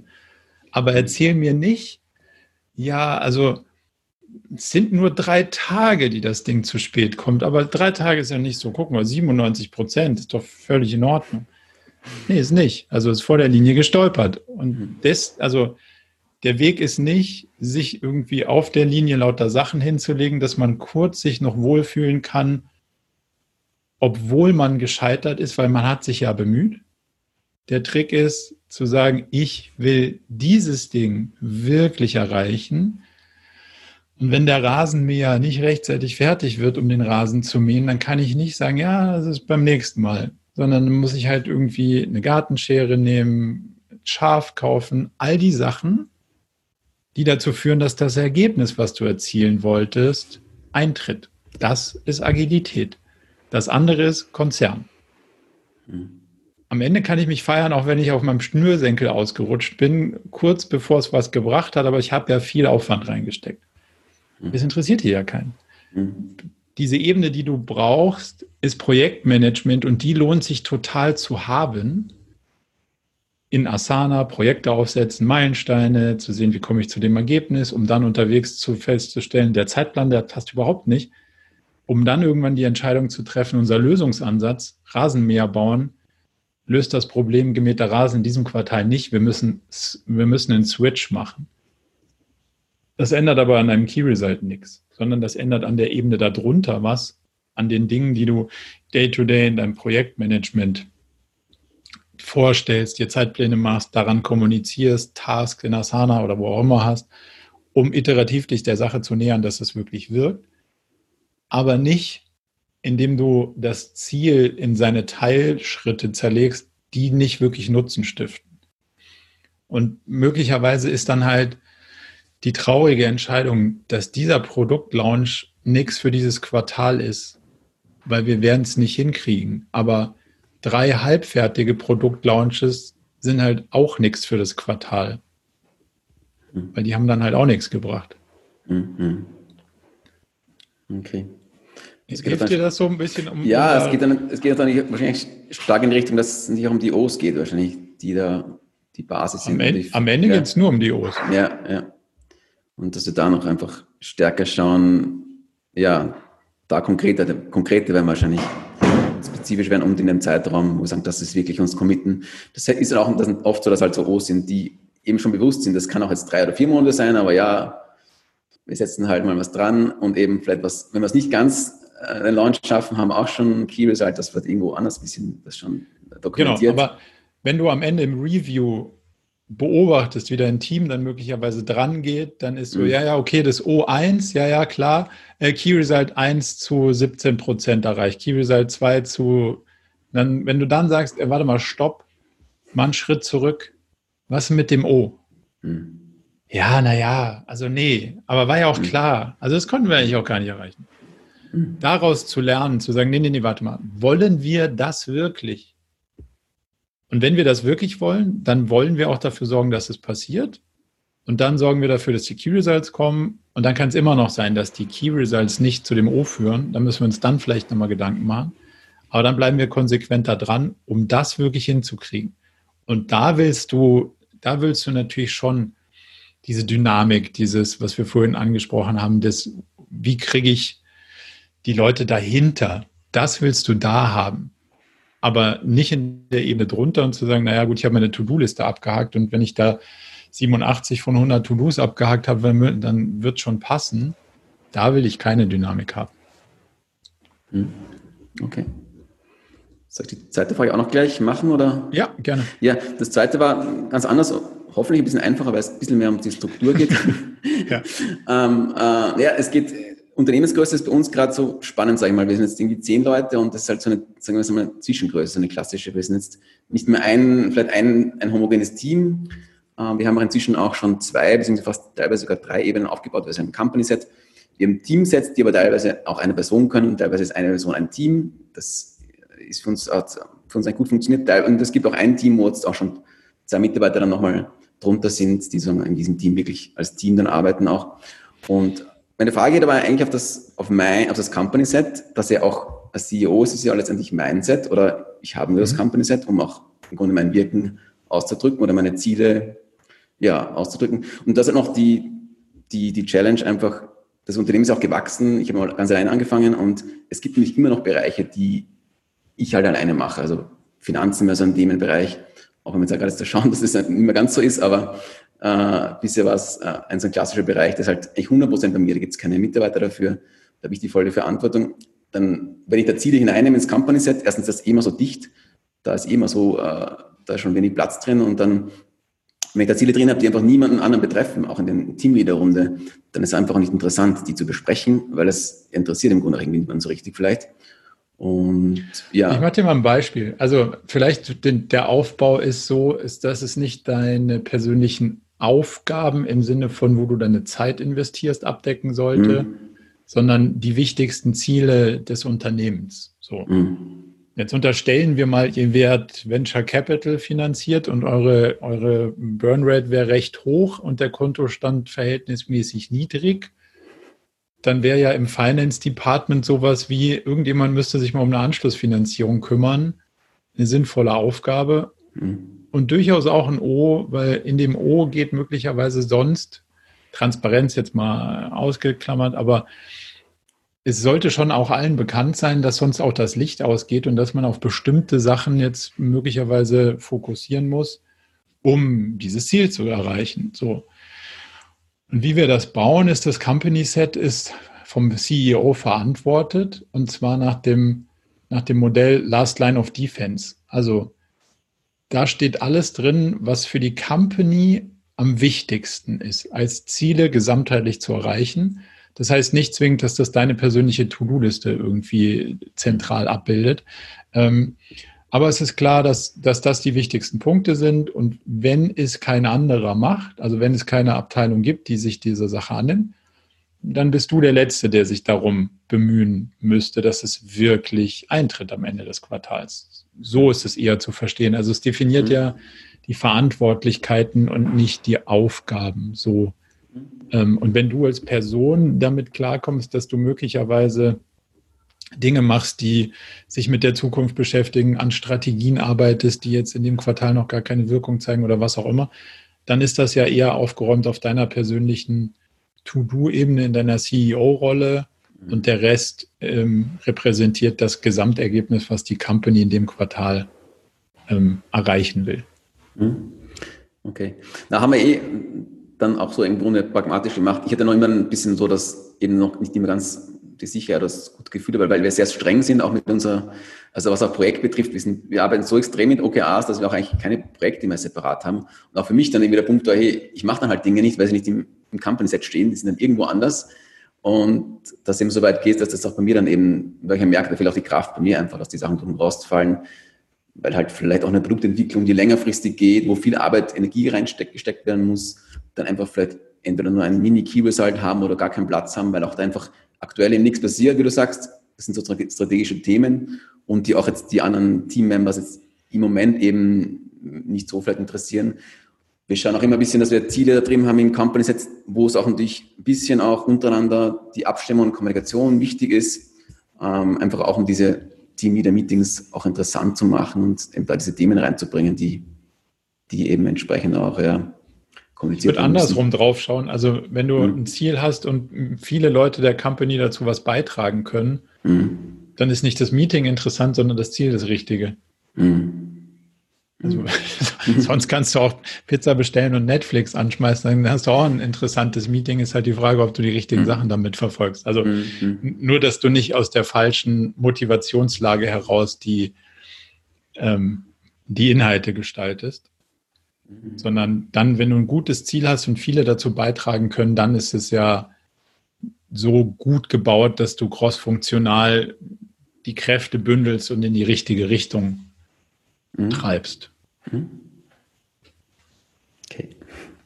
Aber erzähl mir nicht, ja, also es sind nur drei Tage, die das Ding zu spät kommt. Aber drei Tage ist ja nicht so. Gucken wir, 97 Prozent ist doch völlig in Ordnung. Nee, ist nicht. Also ist vor der Linie gestolpert. Und mhm. das, also der Weg ist nicht, sich irgendwie auf der Linie lauter Sachen hinzulegen, dass man kurz sich noch wohlfühlen kann, obwohl man gescheitert ist, weil man hat sich ja bemüht. Der Trick ist zu sagen, ich will dieses Ding wirklich erreichen. Und wenn der Rasenmäher nicht rechtzeitig fertig wird, um den Rasen zu mähen, dann kann ich nicht sagen, ja, das ist beim nächsten Mal, sondern muss ich halt irgendwie eine Gartenschere nehmen, Schaf kaufen, all die Sachen, die dazu führen, dass das Ergebnis, was du erzielen wolltest, eintritt. Das ist Agilität. Das andere ist Konzern. Mhm. Am Ende kann ich mich feiern, auch wenn ich auf meinem Schnürsenkel ausgerutscht bin, kurz bevor es was gebracht hat, aber ich habe ja viel Aufwand reingesteckt. Mhm. Das interessiert hier ja keinen. Mhm. Diese Ebene, die du brauchst, ist Projektmanagement und die lohnt sich total zu haben. In Asana Projekte aufsetzen, Meilensteine, zu sehen, wie komme ich zu dem Ergebnis, um dann unterwegs zu festzustellen, der Zeitplan, der passt überhaupt nicht, um dann irgendwann die Entscheidung zu treffen, unser Lösungsansatz, Rasenmäher bauen, löst das Problem gemähter Rasen in diesem Quartal nicht. Wir müssen, wir müssen einen Switch machen. Das ändert aber an einem Key Result nichts, sondern das ändert an der Ebene darunter was, an den Dingen, die du day-to-day -day in deinem Projektmanagement vorstellst, dir Zeitpläne machst, daran kommunizierst, Tasks in Asana oder wo auch immer hast, um iterativ dich der Sache zu nähern, dass es wirklich wirkt, aber nicht indem du das Ziel in seine Teilschritte zerlegst, die nicht wirklich Nutzen stiften. Und möglicherweise ist dann halt die traurige Entscheidung, dass dieser Produktlaunch nichts für dieses Quartal ist, weil wir werden es nicht hinkriegen. Aber drei halbfertige Produktlaunches sind halt auch nichts für das Quartal. Hm. Weil die haben dann halt auch nichts gebracht. Mhm. Okay. Hilft dir das so ein bisschen um. Ja, um es geht dann, es geht dann wahrscheinlich stark in die Richtung, dass es nicht um die O's geht, wahrscheinlich, die da die Basis sind. Am, Ende, am Ende ja. geht es nur um die O's. Ja, ja. Und dass wir da noch einfach stärker schauen, ja, da konkreter, konkreter werden wahrscheinlich spezifisch werden und in dem Zeitraum, wo wir sagen, das ist wirklich uns committen. Das ist auch oft so, dass halt so O's sind, die eben schon bewusst sind, das kann auch jetzt drei oder vier Monate sein, aber ja, wir setzen halt mal was dran und eben vielleicht was, wenn wir es nicht ganz einen äh, Launch schaffen, haben auch schon Key Result, das wird irgendwo anders ein bisschen das schon dokumentiert. Genau, aber wenn du am Ende im Review beobachtest, wie dein Team dann möglicherweise dran geht, dann ist so, mhm. ja, ja, okay, das O1, ja, ja, klar, äh, Key Result 1 zu 17 Prozent erreicht, Key Result 2 zu, dann, wenn du dann sagst, äh, warte mal, stopp, mal einen Schritt zurück, was mit dem O? Mhm. Ja, naja, also nee, aber war ja auch mhm. klar, also das konnten wir eigentlich auch gar nicht erreichen daraus zu lernen, zu sagen, nee, nee, nee, warte mal, wollen wir das wirklich? Und wenn wir das wirklich wollen, dann wollen wir auch dafür sorgen, dass es passiert. Und dann sorgen wir dafür, dass die Key Results kommen. Und dann kann es immer noch sein, dass die Key Results nicht zu dem O führen. Dann müssen wir uns dann vielleicht nochmal Gedanken machen. Aber dann bleiben wir konsequenter dran, um das wirklich hinzukriegen. Und da willst du, da willst du natürlich schon diese Dynamik, dieses, was wir vorhin angesprochen haben, das, wie kriege ich die Leute dahinter, das willst du da haben. Aber nicht in der Ebene drunter und zu sagen, naja gut, ich habe meine To-Do-Liste abgehakt und wenn ich da 87 von 100 To-Dos abgehakt habe, dann wird schon passen. Da will ich keine Dynamik haben. Hm. Okay. Soll ich die zweite Frage auch noch gleich machen? Oder? Ja, gerne. Ja, das zweite war ganz anders, hoffentlich ein bisschen einfacher, weil es ein bisschen mehr um die Struktur geht. ja. ähm, äh, ja, es geht Unternehmensgröße ist bei uns gerade so spannend, sage ich mal. Wir sind jetzt irgendwie zehn Leute und das ist halt so eine, sagen wir mal, Zwischengröße, eine klassische. Wir sind jetzt nicht mehr ein, vielleicht ein, ein homogenes Team. Ähm, wir haben inzwischen auch schon zwei, beziehungsweise fast teilweise sogar drei Ebenen aufgebaut. Wir sind ein Company-Set. Wir haben Teamsets, die aber teilweise auch eine Person können. Teilweise ist eine Person ein Team. Das ist für uns, für uns gut funktioniert. Und es gibt auch ein Team, wo jetzt auch schon zwei Mitarbeiter dann nochmal drunter sind, die so in diesem Team wirklich als Team dann arbeiten auch. Und meine Frage geht aber eigentlich auf das, auf mein, auf das Company Set, dass ja auch als CEO ist es ja letztendlich mein Set oder ich habe nur das mhm. Company Set, um auch im Grunde mein Wirken auszudrücken oder meine Ziele ja, auszudrücken. Und das ist noch die, die, die Challenge einfach, das Unternehmen ist auch gewachsen. Ich habe mal ganz allein angefangen und es gibt nämlich immer noch Bereiche, die ich halt alleine mache. Also Finanzen mehr so ein Themenbereich, auch wenn wir jetzt gerade zu schauen, dass es nicht mehr ganz so ist, aber äh, bisher war es äh, ein so ein klassischer Bereich, das halt eigentlich 100 Prozent bei mir, da gibt es keine Mitarbeiter dafür, da habe ich die volle Verantwortung. Dann, wenn ich da Ziele hineinnehme ins Company Set, erstens das ist immer so dicht, da ist immer so, äh, da ist schon wenig Platz drin und dann, wenn ich da Ziele drin habe, die einfach niemanden anderen betreffen, auch in den Teamleader-Runde, dann ist es einfach nicht interessant, die zu besprechen, weil es interessiert im Grunde irgendwie niemanden so richtig vielleicht. Und ja. Ich mache dir mal ein Beispiel. Also vielleicht den, der Aufbau ist so, ist, dass es nicht deine persönlichen Aufgaben im Sinne von, wo du deine Zeit investierst, abdecken sollte, mhm. sondern die wichtigsten Ziele des Unternehmens. So. Mhm. Jetzt unterstellen wir mal, ihr werdet Venture Capital finanziert und eure, eure Burn Rate wäre recht hoch und der Kontostand verhältnismäßig niedrig. Dann wäre ja im Finance Department sowas wie, irgendjemand müsste sich mal um eine Anschlussfinanzierung kümmern. Eine sinnvolle Aufgabe. Mhm. Und durchaus auch ein O, weil in dem O geht möglicherweise sonst, Transparenz jetzt mal ausgeklammert, aber es sollte schon auch allen bekannt sein, dass sonst auch das Licht ausgeht und dass man auf bestimmte Sachen jetzt möglicherweise fokussieren muss, um dieses Ziel zu erreichen. So. Und wie wir das bauen, ist das Company Set ist vom CEO verantwortet und zwar nach dem, nach dem Modell Last Line of Defense. Also da steht alles drin, was für die Company am wichtigsten ist, als Ziele gesamtheitlich zu erreichen. Das heißt nicht zwingend, dass das deine persönliche To-Do-Liste irgendwie zentral abbildet. Ähm, aber es ist klar, dass, dass das die wichtigsten Punkte sind. Und wenn es kein anderer macht, also wenn es keine Abteilung gibt, die sich dieser Sache annimmt, dann bist du der Letzte, der sich darum bemühen müsste, dass es wirklich eintritt am Ende des Quartals. So ist es eher zu verstehen. Also es definiert mhm. ja die Verantwortlichkeiten und nicht die Aufgaben so ähm, und wenn du als Person damit klarkommst, dass du möglicherweise Dinge machst, die sich mit der Zukunft beschäftigen, an Strategien arbeitest, die jetzt in dem Quartal noch gar keine Wirkung zeigen oder was auch immer, dann ist das ja eher aufgeräumt auf deiner persönlichen To-Do-Ebene in deiner CEO-Rolle und der Rest ähm, repräsentiert das Gesamtergebnis, was die Company in dem Quartal ähm, erreichen will. Mhm. Okay. Da haben wir eh dann auch so im Grunde pragmatisch gemacht. Ich hatte noch immer ein bisschen so, dass eben noch nicht immer ganz die Sicherheit, das gute Gefühl, weil, weil wir sehr streng sind, auch mit unserer, also was auch Projekt betrifft. Wir, sind, wir arbeiten so extrem mit OKRs, dass wir auch eigentlich keine Projekte mehr separat haben. Und auch für mich dann eben der Punkt war, hey, ich mache dann halt Dinge nicht, weil sie nicht im, im Company-Set stehen, die sind dann irgendwo anders. Und dass eben so weit geht, dass das auch bei mir dann eben, weil ich merke, da fehlt auch die Kraft bei mir einfach, dass die Sachen drum rausfallen, weil halt vielleicht auch eine Produktentwicklung, die längerfristig geht, wo viel Arbeit, Energie reingesteckt werden muss, dann einfach vielleicht entweder nur einen Mini-Key-Result haben oder gar keinen Platz haben, weil auch da einfach aktuell eben nichts passiert, wie du sagst. Das sind so strategische Themen und die auch jetzt die anderen Team-Members jetzt im Moment eben nicht so vielleicht interessieren. Wir schauen auch immer ein bisschen, dass wir Ziele da drin haben im Company Set, wo es auch natürlich ein bisschen auch untereinander die Abstimmung und Kommunikation wichtig ist, ähm, einfach auch um diese Team-Leader-Meetings auch interessant zu machen und eben da diese Themen reinzubringen, die, die eben entsprechend auch ja, ich würde andersrum drauf schauen. Also wenn du mhm. ein Ziel hast und viele Leute der Company dazu was beitragen können, mhm. dann ist nicht das Meeting interessant, sondern das Ziel das Richtige. Mhm. Also, mhm. sonst kannst du auch Pizza bestellen und Netflix anschmeißen, dann hast du auch ein interessantes Meeting. Ist halt die Frage, ob du die richtigen mhm. Sachen damit verfolgst. Also mhm. nur, dass du nicht aus der falschen Motivationslage heraus die, ähm, die Inhalte gestaltest. Sondern dann, wenn du ein gutes Ziel hast und viele dazu beitragen können, dann ist es ja so gut gebaut, dass du crossfunktional die Kräfte bündelst und in die richtige Richtung treibst. Mhm. Okay,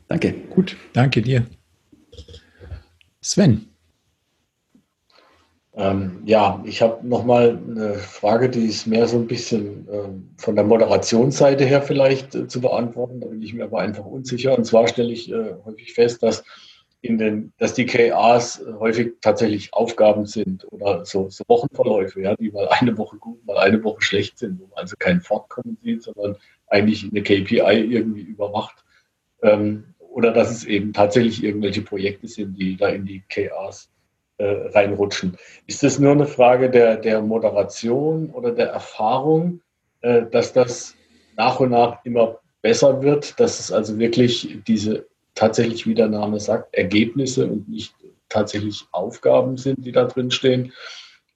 danke. Gut, danke dir. Sven. Ähm, ja, ich habe nochmal eine Frage, die ist mehr so ein bisschen ähm, von der Moderationsseite her vielleicht äh, zu beantworten. Da bin ich mir aber einfach unsicher. Und zwar stelle ich äh, häufig fest, dass, in den, dass die KAs häufig tatsächlich Aufgaben sind oder so, so Wochenverläufe, ja, die mal eine Woche gut, mal eine Woche schlecht sind, wo man also kein Fortkommen sieht, sondern eigentlich eine KPI irgendwie überwacht. Ähm, oder dass es eben tatsächlich irgendwelche Projekte sind, die da in die KAs äh, reinrutschen. Ist das nur eine Frage der, der Moderation oder der Erfahrung, äh, dass das nach und nach immer besser wird, dass es also wirklich diese tatsächlich, wie der Name sagt, Ergebnisse und nicht tatsächlich Aufgaben sind, die da drin stehen?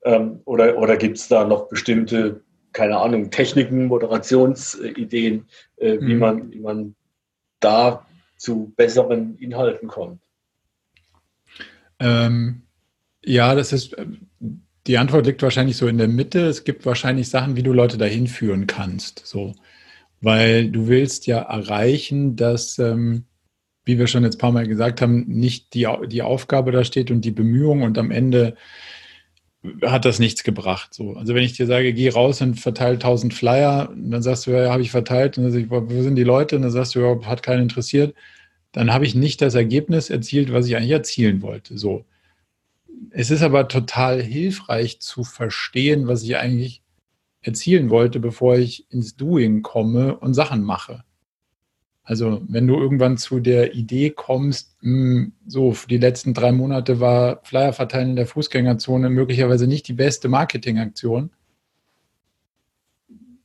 Ähm, oder oder gibt es da noch bestimmte, keine Ahnung, Techniken, Moderationsideen, äh, wie, mhm. man, wie man da zu besseren Inhalten kommt? Ähm, ja, das ist, äh, die Antwort liegt wahrscheinlich so in der Mitte. Es gibt wahrscheinlich Sachen, wie du Leute dahin führen kannst. So. Weil du willst ja erreichen, dass, ähm, wie wir schon jetzt ein paar Mal gesagt haben, nicht die, die Aufgabe da steht und die Bemühung und am Ende hat das nichts gebracht. So. Also wenn ich dir sage, geh raus und verteile 1000 Flyer, dann sagst du, ja, habe ich verteilt. Und dann sag ich, wo sind die Leute? Und dann sagst du, ja, hat keinen interessiert. Dann habe ich nicht das Ergebnis erzielt, was ich eigentlich erzielen wollte. So. Es ist aber total hilfreich zu verstehen, was ich eigentlich erzielen wollte, bevor ich ins Doing komme und Sachen mache. Also wenn du irgendwann zu der Idee kommst, mh, hm, so die letzten drei Monate war Flyer verteilen in der Fußgängerzone möglicherweise nicht die beste Marketingaktion,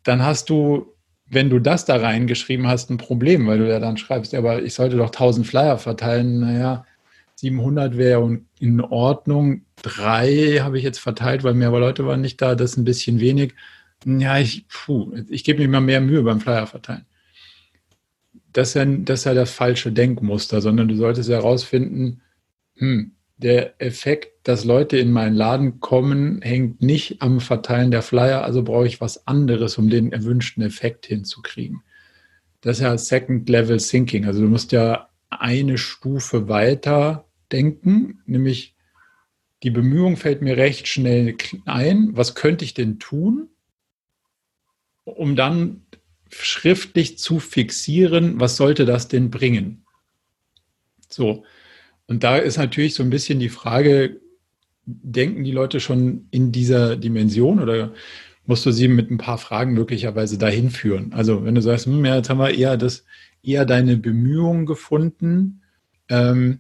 dann hast du, wenn du das da reingeschrieben hast, ein Problem, weil du ja dann schreibst, aber ich sollte doch 1000 Flyer verteilen. Naja, 700 wäre in Ordnung. Drei habe ich jetzt verteilt, weil mehr Leute waren nicht da. Das ist ein bisschen wenig. Ja, ich, ich gebe mir mal mehr Mühe beim Flyer verteilen das ist, ja, das ist ja das falsche Denkmuster, sondern du solltest herausfinden, hm, der Effekt, dass Leute in meinen Laden kommen, hängt nicht am Verteilen der Flyer, also brauche ich was anderes, um den erwünschten Effekt hinzukriegen. Das ist ja Second Level Thinking. Also du musst ja eine Stufe weiter denken, nämlich die Bemühung fällt mir recht schnell ein. Was könnte ich denn tun, um dann schriftlich zu fixieren, was sollte das denn bringen? So. Und da ist natürlich so ein bisschen die Frage, denken die Leute schon in dieser Dimension oder musst du sie mit ein paar Fragen möglicherweise dahin führen? Also wenn du sagst, hm, ja, jetzt haben wir eher das, eher deine Bemühungen gefunden, ähm,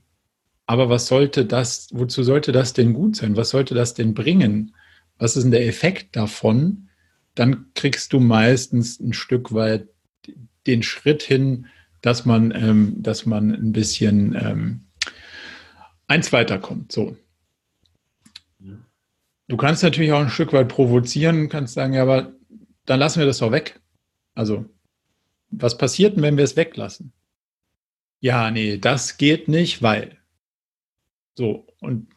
aber was sollte das, wozu sollte das denn gut sein? Was sollte das denn bringen? Was ist denn der Effekt davon? Dann kriegst du meistens ein Stück weit den Schritt hin, dass man, ähm, dass man ein bisschen ähm, eins weiterkommt. So. Du kannst natürlich auch ein Stück weit provozieren, kannst sagen, ja, aber dann lassen wir das doch weg. Also, was passiert denn, wenn wir es weglassen? Ja, nee, das geht nicht, weil. So, und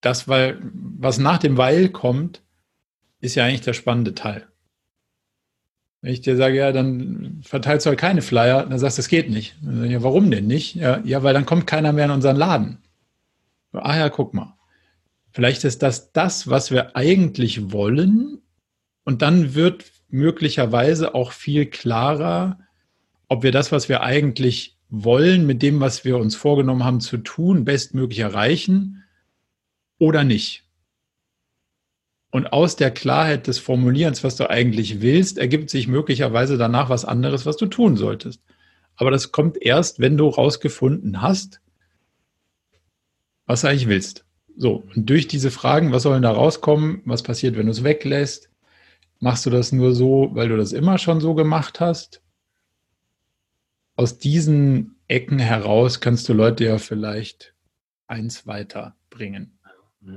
das, weil, was nach dem Weil kommt, ist ja eigentlich der spannende Teil. Wenn ich dir sage, ja, dann verteilst du halt keine Flyer, dann sagst du, das geht nicht. Ja, warum denn nicht? Ja, ja, weil dann kommt keiner mehr in unseren Laden. Ah ja, guck mal. Vielleicht ist das das, was wir eigentlich wollen. Und dann wird möglicherweise auch viel klarer, ob wir das, was wir eigentlich wollen, mit dem, was wir uns vorgenommen haben zu tun, bestmöglich erreichen oder nicht. Und aus der Klarheit des Formulierens, was du eigentlich willst, ergibt sich möglicherweise danach was anderes, was du tun solltest. Aber das kommt erst, wenn du rausgefunden hast, was du eigentlich willst. So, und durch diese Fragen, was soll da rauskommen? Was passiert, wenn du es weglässt? Machst du das nur so, weil du das immer schon so gemacht hast? Aus diesen Ecken heraus kannst du Leute ja vielleicht eins weiterbringen.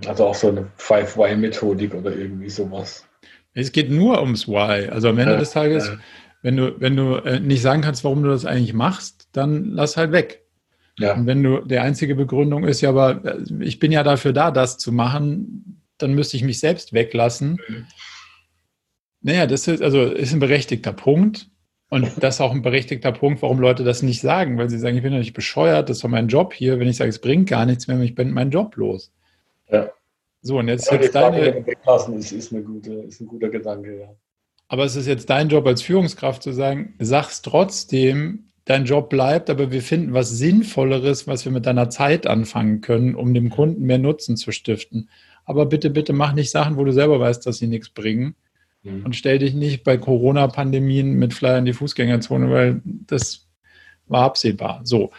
Also auch so eine Five-Why-Methodik oder irgendwie sowas. Es geht nur ums Why. Also am Ende äh, des Tages, äh. wenn du, wenn du äh, nicht sagen kannst, warum du das eigentlich machst, dann lass halt weg. Ja. Und wenn du, der einzige Begründung ist ja, aber äh, ich bin ja dafür da, das zu machen, dann müsste ich mich selbst weglassen. Mhm. Naja, das ist also ist ein berechtigter Punkt. Und das ist auch ein berechtigter Punkt, warum Leute das nicht sagen, weil sie sagen, ich bin doch nicht bescheuert, das ist doch mein Job hier. Wenn ich sage, es bringt gar nichts mehr, ich bin mein Job los. Ja. So, und jetzt, ja, jetzt deine. Weglassen ist, ist, eine gute, ist ein guter Gedanke, ja. Aber es ist jetzt dein Job als Führungskraft zu sagen, sag's trotzdem, dein Job bleibt, aber wir finden was Sinnvolleres, was wir mit deiner Zeit anfangen können, um dem Kunden mehr Nutzen zu stiften. Aber bitte, bitte mach nicht Sachen, wo du selber weißt, dass sie nichts bringen. Mhm. Und stell dich nicht bei Corona-Pandemien mit Flyer in die Fußgängerzone, weil das war absehbar. So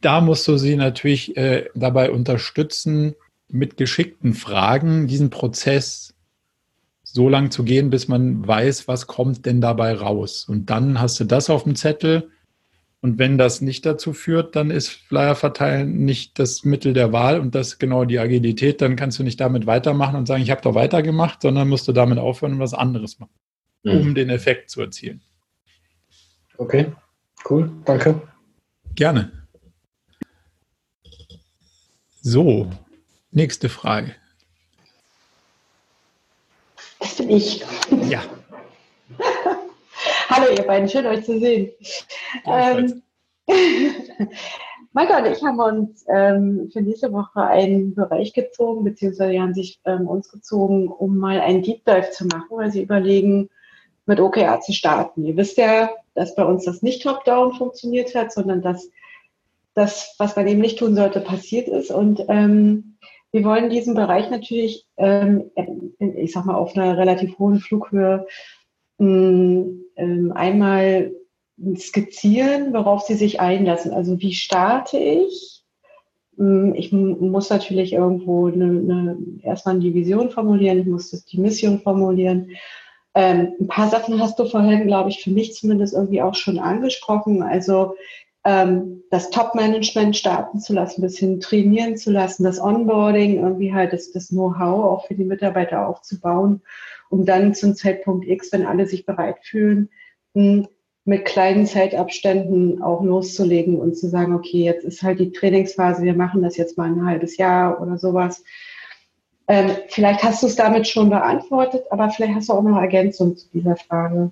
da musst du sie natürlich äh, dabei unterstützen, mit geschickten Fragen diesen Prozess so lang zu gehen, bis man weiß, was kommt denn dabei raus. Und dann hast du das auf dem Zettel. Und wenn das nicht dazu führt, dann ist Flyer verteilen nicht das Mittel der Wahl und das genau die Agilität. Dann kannst du nicht damit weitermachen und sagen, ich habe doch weitergemacht, sondern musst du damit aufhören und was anderes machen, mhm. um den Effekt zu erzielen. Okay, cool, danke. Gerne. So, nächste Frage. Das bin ich. Ja. Hallo ihr beiden, schön euch zu sehen. Ähm, Maika und ich haben uns ähm, für nächste Woche einen Bereich gezogen, beziehungsweise haben sich ähm, uns gezogen, um mal einen Deep Dive zu machen, weil sie überlegen, mit OKR zu starten. Ihr wisst ja, dass bei uns das nicht top-down funktioniert hat, sondern dass das, was man eben nicht tun sollte, passiert ist. Und ähm, wir wollen diesen Bereich natürlich, ähm, ich sag mal, auf einer relativ hohen Flughöhe ähm, einmal skizzieren, worauf sie sich einlassen. Also wie starte ich? Hm, ich muss natürlich irgendwo eine, eine, erstmal die Vision formulieren, ich muss die Mission formulieren. Ähm, ein paar Sachen hast du vorhin, glaube ich, für mich zumindest irgendwie auch schon angesprochen. Also ähm, das Top-Management starten zu lassen, ein bisschen trainieren zu lassen, das Onboarding, irgendwie halt das, das Know-how auch für die Mitarbeiter aufzubauen, um dann zum Zeitpunkt X, wenn alle sich bereit fühlen, hm, mit kleinen Zeitabständen auch loszulegen und zu sagen, okay, jetzt ist halt die Trainingsphase, wir machen das jetzt mal ein halbes Jahr oder sowas. Ähm, vielleicht hast du es damit schon beantwortet, aber vielleicht hast du auch noch Ergänzung zu dieser Frage.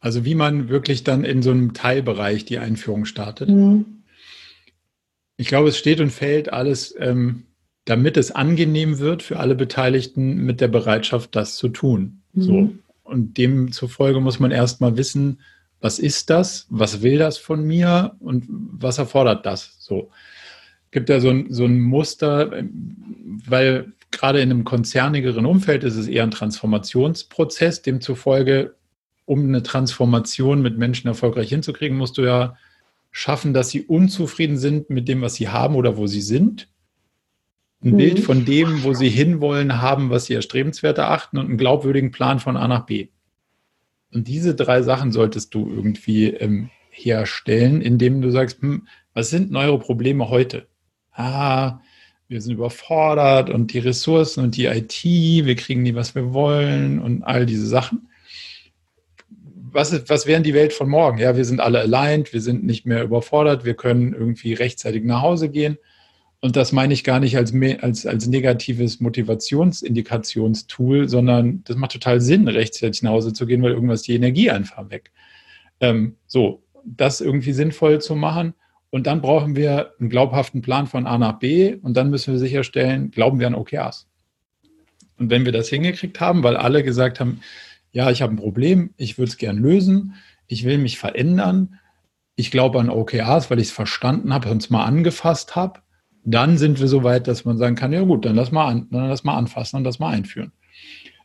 Also wie man wirklich dann in so einem Teilbereich die Einführung startet. Mhm. Ich glaube, es steht und fällt alles, ähm, damit es angenehm wird für alle Beteiligten mit der Bereitschaft, das zu tun. Mhm. So. Und demzufolge muss man erstmal wissen, was ist das, was will das von mir und was erfordert das? So gibt ja so ein, so ein Muster, weil gerade in einem konzernigeren Umfeld ist es eher ein Transformationsprozess. Demzufolge, um eine Transformation mit Menschen erfolgreich hinzukriegen, musst du ja schaffen, dass sie unzufrieden sind mit dem, was sie haben oder wo sie sind. Ein mhm. Bild von dem, wo sie hinwollen, haben, was sie erstrebenswert erachten und einen glaubwürdigen Plan von A nach B. Und diese drei Sachen solltest du irgendwie ähm, herstellen, indem du sagst, hm, was sind eure Probleme heute? Ah, wir sind überfordert und die Ressourcen und die IT, wir kriegen nie, was wir wollen und all diese Sachen. Was, was wären die Welt von morgen? Ja, wir sind alle aligned, wir sind nicht mehr überfordert, wir können irgendwie rechtzeitig nach Hause gehen. Und das meine ich gar nicht als, als, als negatives Motivationsindikationstool, sondern das macht total Sinn, rechtzeitig nach Hause zu gehen, weil irgendwas die Energie einfach weg. Ähm, so, das irgendwie sinnvoll zu machen. Und dann brauchen wir einen glaubhaften Plan von A nach B und dann müssen wir sicherstellen, glauben wir an OKRs. Und wenn wir das hingekriegt haben, weil alle gesagt haben, ja, ich habe ein Problem, ich würde es gern lösen, ich will mich verändern, ich glaube an OKRs, weil ich es verstanden habe und es mal angefasst habe, dann sind wir so weit, dass man sagen kann, ja gut, dann lass mal, an, dann lass mal anfassen und das mal einführen.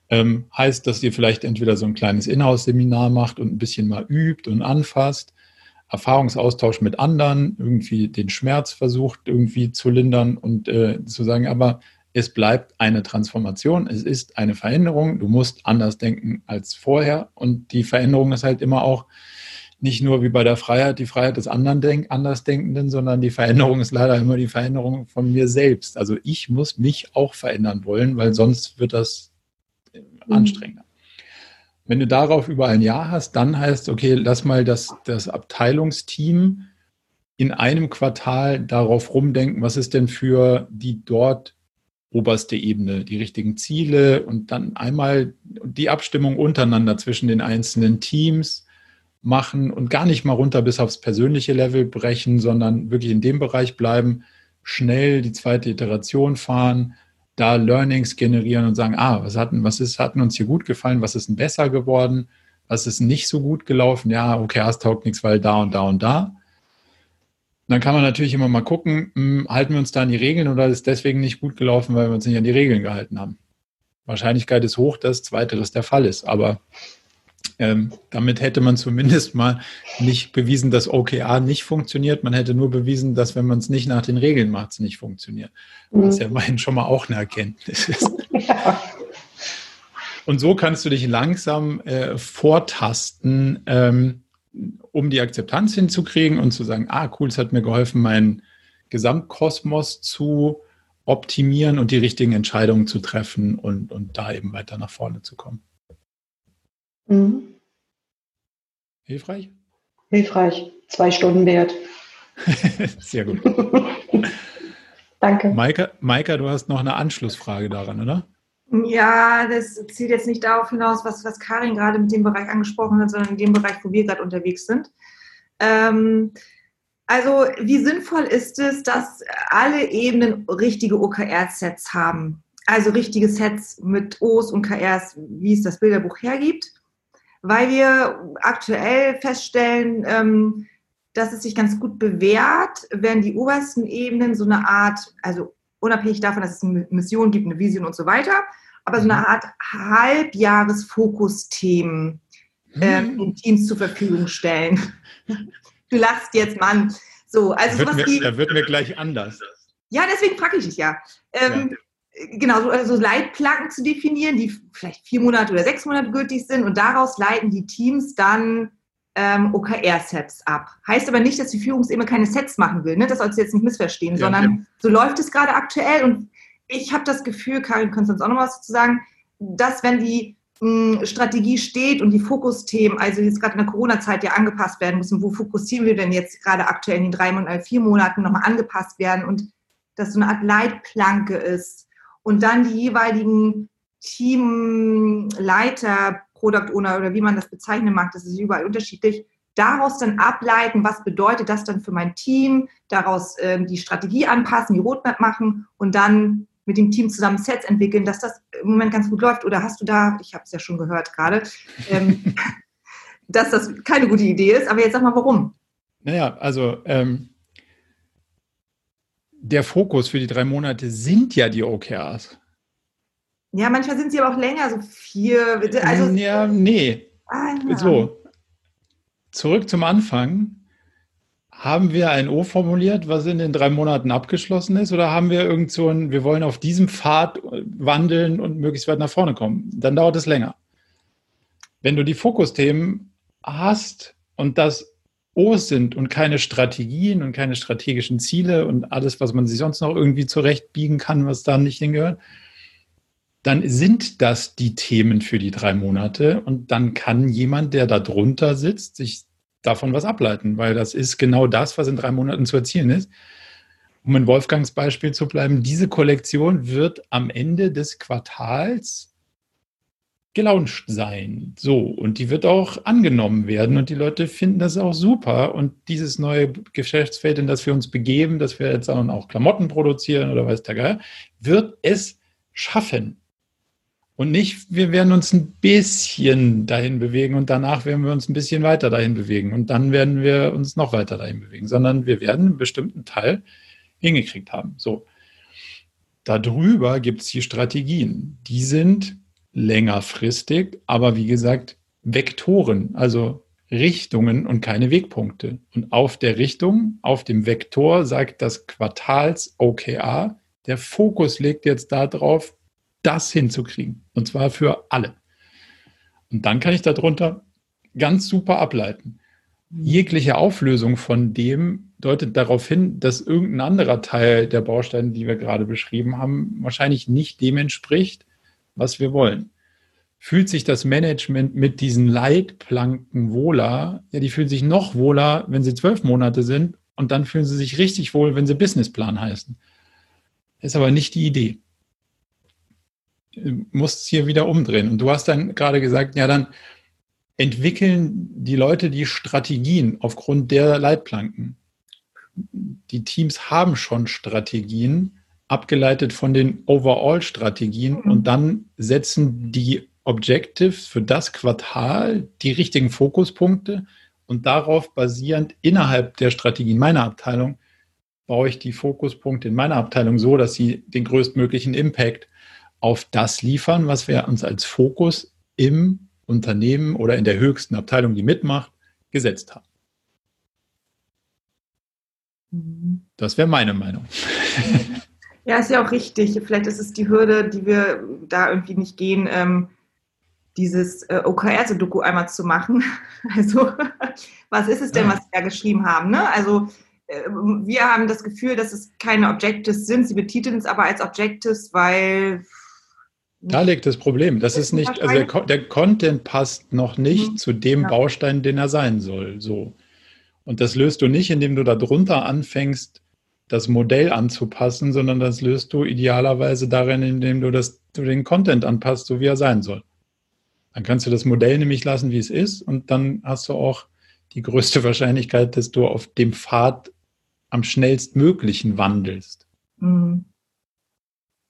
Ähm, heißt, dass ihr vielleicht entweder so ein kleines Inhouse-Seminar macht und ein bisschen mal übt und anfasst, Erfahrungsaustausch mit anderen, irgendwie den Schmerz versucht irgendwie zu lindern und äh, zu sagen, aber es bleibt eine Transformation, es ist eine Veränderung, du musst anders denken als vorher und die Veränderung ist halt immer auch, nicht nur wie bei der Freiheit, die Freiheit des anderen Denk Andersdenkenden, sondern die Veränderung ist leider immer die Veränderung von mir selbst. Also ich muss mich auch verändern wollen, weil sonst wird das mhm. anstrengender. Wenn du darauf über ein Jahr hast, dann heißt, okay, lass mal das, das Abteilungsteam in einem Quartal darauf rumdenken, was ist denn für die dort oberste Ebene, die richtigen Ziele und dann einmal die Abstimmung untereinander zwischen den einzelnen Teams, machen und gar nicht mal runter bis aufs persönliche Level brechen, sondern wirklich in dem Bereich bleiben, schnell die zweite Iteration fahren, da Learnings generieren und sagen, ah, was hatten, was ist, hatten uns hier gut gefallen, was ist denn besser geworden, was ist nicht so gut gelaufen, ja, okay, es taugt nichts, weil da und da und da. Dann kann man natürlich immer mal gucken, hm, halten wir uns da an die Regeln oder ist deswegen nicht gut gelaufen, weil wir uns nicht an die Regeln gehalten haben. Wahrscheinlichkeit ist hoch, dass zweiteres der Fall ist, aber ähm, damit hätte man zumindest mal nicht bewiesen, dass OKR nicht funktioniert. Man hätte nur bewiesen, dass wenn man es nicht nach den Regeln macht, es nicht funktioniert. Was ja immerhin schon mal auch eine Erkenntnis ist. Ja. Und so kannst du dich langsam äh, vortasten, ähm, um die Akzeptanz hinzukriegen und zu sagen, ah, cool, es hat mir geholfen, meinen Gesamtkosmos zu optimieren und die richtigen Entscheidungen zu treffen und, und da eben weiter nach vorne zu kommen. Mhm. Hilfreich? Hilfreich. Zwei Stunden wert. Sehr gut. Danke. Maika, Maika, du hast noch eine Anschlussfrage daran, oder? Ja, das zieht jetzt nicht darauf hinaus, was, was Karin gerade mit dem Bereich angesprochen hat, sondern in dem Bereich, wo wir gerade unterwegs sind. Ähm, Also wie sinnvoll ist es, dass alle Ebenen richtige OKR-Sets haben? Also richtige Sets mit O's und KRs, wie es das Bilderbuch hergibt, weil wir aktuell feststellen, ähm, dass es sich ganz gut bewährt, wenn die obersten Ebenen so eine Art, also unabhängig davon, dass es eine Mission gibt, eine Vision und so weiter, aber so eine mhm. Art Halbjahresfokusthemen ähm, den Teams zur Verfügung stellen. du lachst jetzt, Mann. So, also da wird, mir, die, da wird mir gleich anders. Ja, deswegen frage ich dich ja. Ähm, ja. Genau, so also Leitplanken zu definieren, die vielleicht vier Monate oder sechs Monate gültig sind und daraus leiten die Teams dann ähm, OKR-Sets ab. Heißt aber nicht, dass die Führungsebene keine Sets machen will. Ne? Das sollst du jetzt nicht missverstehen, ja, sondern ja. so läuft es gerade aktuell und ich habe das Gefühl, Karin, kannst du uns auch noch was dazu sagen, dass wenn die Strategie steht und die Fokusthemen, also jetzt gerade in der Corona-Zeit ja angepasst werden müssen, wo fokussieren wir denn jetzt gerade aktuell in den drei Monaten, vier Monaten nochmal angepasst werden und dass so eine Art Leitplanke ist und dann die jeweiligen Teamleiter, Product Owner oder wie man das bezeichnen mag, das ist überall unterschiedlich, daraus dann ableiten, was bedeutet das dann für mein Team, daraus äh, die Strategie anpassen, die Roadmap machen und dann mit dem Team zusammen Sets entwickeln, dass das im Moment ganz gut läuft? Oder hast du da, ich habe es ja schon gehört gerade, ähm, dass das keine gute Idee ist, aber jetzt sag mal, warum? Naja, also ähm, der Fokus für die drei Monate sind ja die OKRs. Ja, manchmal sind sie aber auch länger, so vier. Also, ja, nee. Ah, ja. So, zurück zum Anfang. Haben wir ein O formuliert, was in den drei Monaten abgeschlossen ist, oder haben wir irgend so ein, wir wollen auf diesem Pfad wandeln und möglichst weit nach vorne kommen? Dann dauert es länger. Wenn du die Fokusthemen hast und das O's sind und keine Strategien und keine strategischen Ziele und alles, was man sich sonst noch irgendwie zurechtbiegen kann, was da nicht hingehört, dann sind das die Themen für die drei Monate und dann kann jemand, der da drunter sitzt, sich davon was ableiten, weil das ist genau das, was in drei Monaten zu erzielen ist. Um in Wolfgangs Beispiel zu bleiben, diese Kollektion wird am Ende des Quartals gelauncht sein. So, und die wird auch angenommen werden und die Leute finden das auch super. Und dieses neue Geschäftsfeld, in das wir uns begeben, dass wir jetzt auch Klamotten produzieren oder weiß der Geil, wird es schaffen. Und nicht, wir werden uns ein bisschen dahin bewegen und danach werden wir uns ein bisschen weiter dahin bewegen und dann werden wir uns noch weiter dahin bewegen, sondern wir werden einen bestimmten Teil hingekriegt haben. So. Darüber gibt es die Strategien. Die sind längerfristig, aber wie gesagt, Vektoren, also Richtungen und keine Wegpunkte. Und auf der Richtung, auf dem Vektor sagt das Quartals OKR, der Fokus liegt jetzt darauf, das hinzukriegen. Und zwar für alle. Und dann kann ich darunter ganz super ableiten. Jegliche Auflösung von dem deutet darauf hin, dass irgendein anderer Teil der Bausteine, die wir gerade beschrieben haben, wahrscheinlich nicht dem entspricht, was wir wollen. Fühlt sich das Management mit diesen Leitplanken wohler? Ja, die fühlen sich noch wohler, wenn sie zwölf Monate sind und dann fühlen sie sich richtig wohl, wenn sie Businessplan heißen. Ist aber nicht die Idee musst hier wieder umdrehen. Und du hast dann gerade gesagt, ja, dann entwickeln die Leute die Strategien aufgrund der Leitplanken. Die Teams haben schon Strategien, abgeleitet von den Overall-Strategien mhm. und dann setzen die Objectives für das Quartal die richtigen Fokuspunkte und darauf basierend innerhalb der Strategien meiner Abteilung baue ich die Fokuspunkte in meiner Abteilung so, dass sie den größtmöglichen Impact auf das liefern, was wir uns als Fokus im Unternehmen oder in der höchsten Abteilung, die mitmacht, gesetzt haben. Mhm. Das wäre meine Meinung. Ja, ist ja auch richtig. Vielleicht ist es die Hürde, die wir da irgendwie nicht gehen, ähm, dieses äh, OKR-Doku einmal zu machen. Also, was ist es denn, was Sie da geschrieben haben? Ne? Also, äh, wir haben das Gefühl, dass es keine Objectives sind. Sie betiteln es aber als Objectives, weil da liegt das Problem. Das ist nicht, also der, der Content passt noch nicht mhm. zu dem ja. Baustein, den er sein soll. So. Und das löst du nicht, indem du darunter anfängst, das Modell anzupassen, sondern das löst du idealerweise darin, indem du, das, du den Content anpasst, so wie er sein soll. Dann kannst du das Modell nämlich lassen, wie es ist, und dann hast du auch die größte Wahrscheinlichkeit, dass du auf dem Pfad am schnellstmöglichen wandelst. Mhm.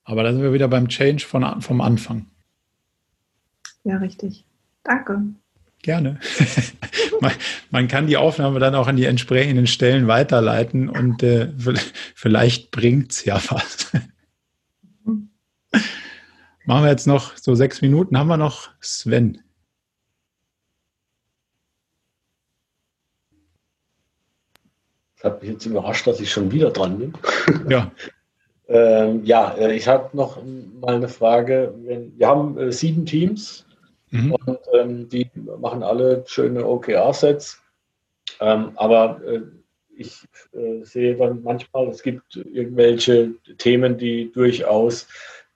Aber da sind wir wieder beim Change von, vom Anfang. Ja, richtig. Danke. Gerne. man, man, kann die Aufnahme dann auch an die entsprechenden Stellen weiterleiten und äh, vielleicht bringt es ja was. Machen wir jetzt noch so sechs Minuten. Haben wir noch Sven? Das hat mich jetzt überrascht, dass ich schon wieder dran bin. Ja. ähm, ja, äh, ich habe noch mal eine Frage. Wir haben äh, sieben Teams mhm. und ähm, die machen alle schöne OKR-Sets. Ähm, aber äh, ich äh, sehe dann manchmal, es gibt irgendwelche Themen, die durchaus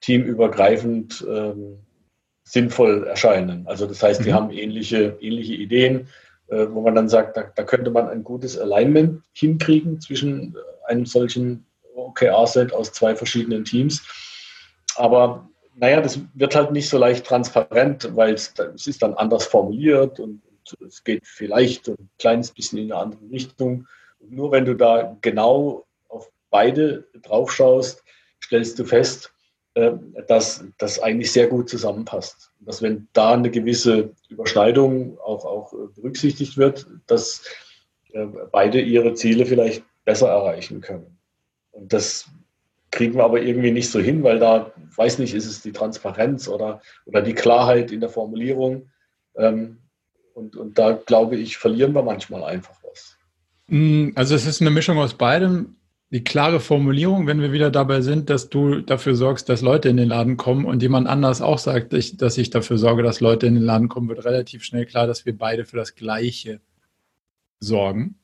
teamübergreifend ähm, sinnvoll erscheinen. Also das heißt, die mhm. haben ähnliche, ähnliche Ideen äh, wo man dann sagt, da, da, könnte man ein gutes Alignment hinkriegen zwischen einem solchen OKR-Set aus zwei verschiedenen Teams. Aber naja, das wird halt nicht so leicht transparent, weil es, es ist dann anders formuliert und, und, es geht vielleicht ein kleines bisschen in eine andere Richtung. Und nur wenn du da genau auf beide drauf schaust, stellst du fest, äh, dass das eigentlich sehr gut zusammenpasst. Dass wenn da eine gewisse Überschneidung auch, auch berücksichtigt wird, dass äh, beide ihre Ziele vielleicht besser erreichen können. Und das kriegen wir aber irgendwie nicht so hin, weil da, weiß nicht, ist es die Transparenz oder, oder die Klarheit in der Formulierung. Ähm, und, und da glaube ich, verlieren wir manchmal einfach was. Mm, also es ist eine Mischung aus beidem die klare Formulierung, wenn wir wieder dabei sind, dass du dafür sorgst, dass Leute in den Laden kommen und jemand anders auch sagt, dass ich dafür sorge, dass Leute in den Laden kommen, wird relativ schnell klar, dass wir beide für das Gleiche sorgen.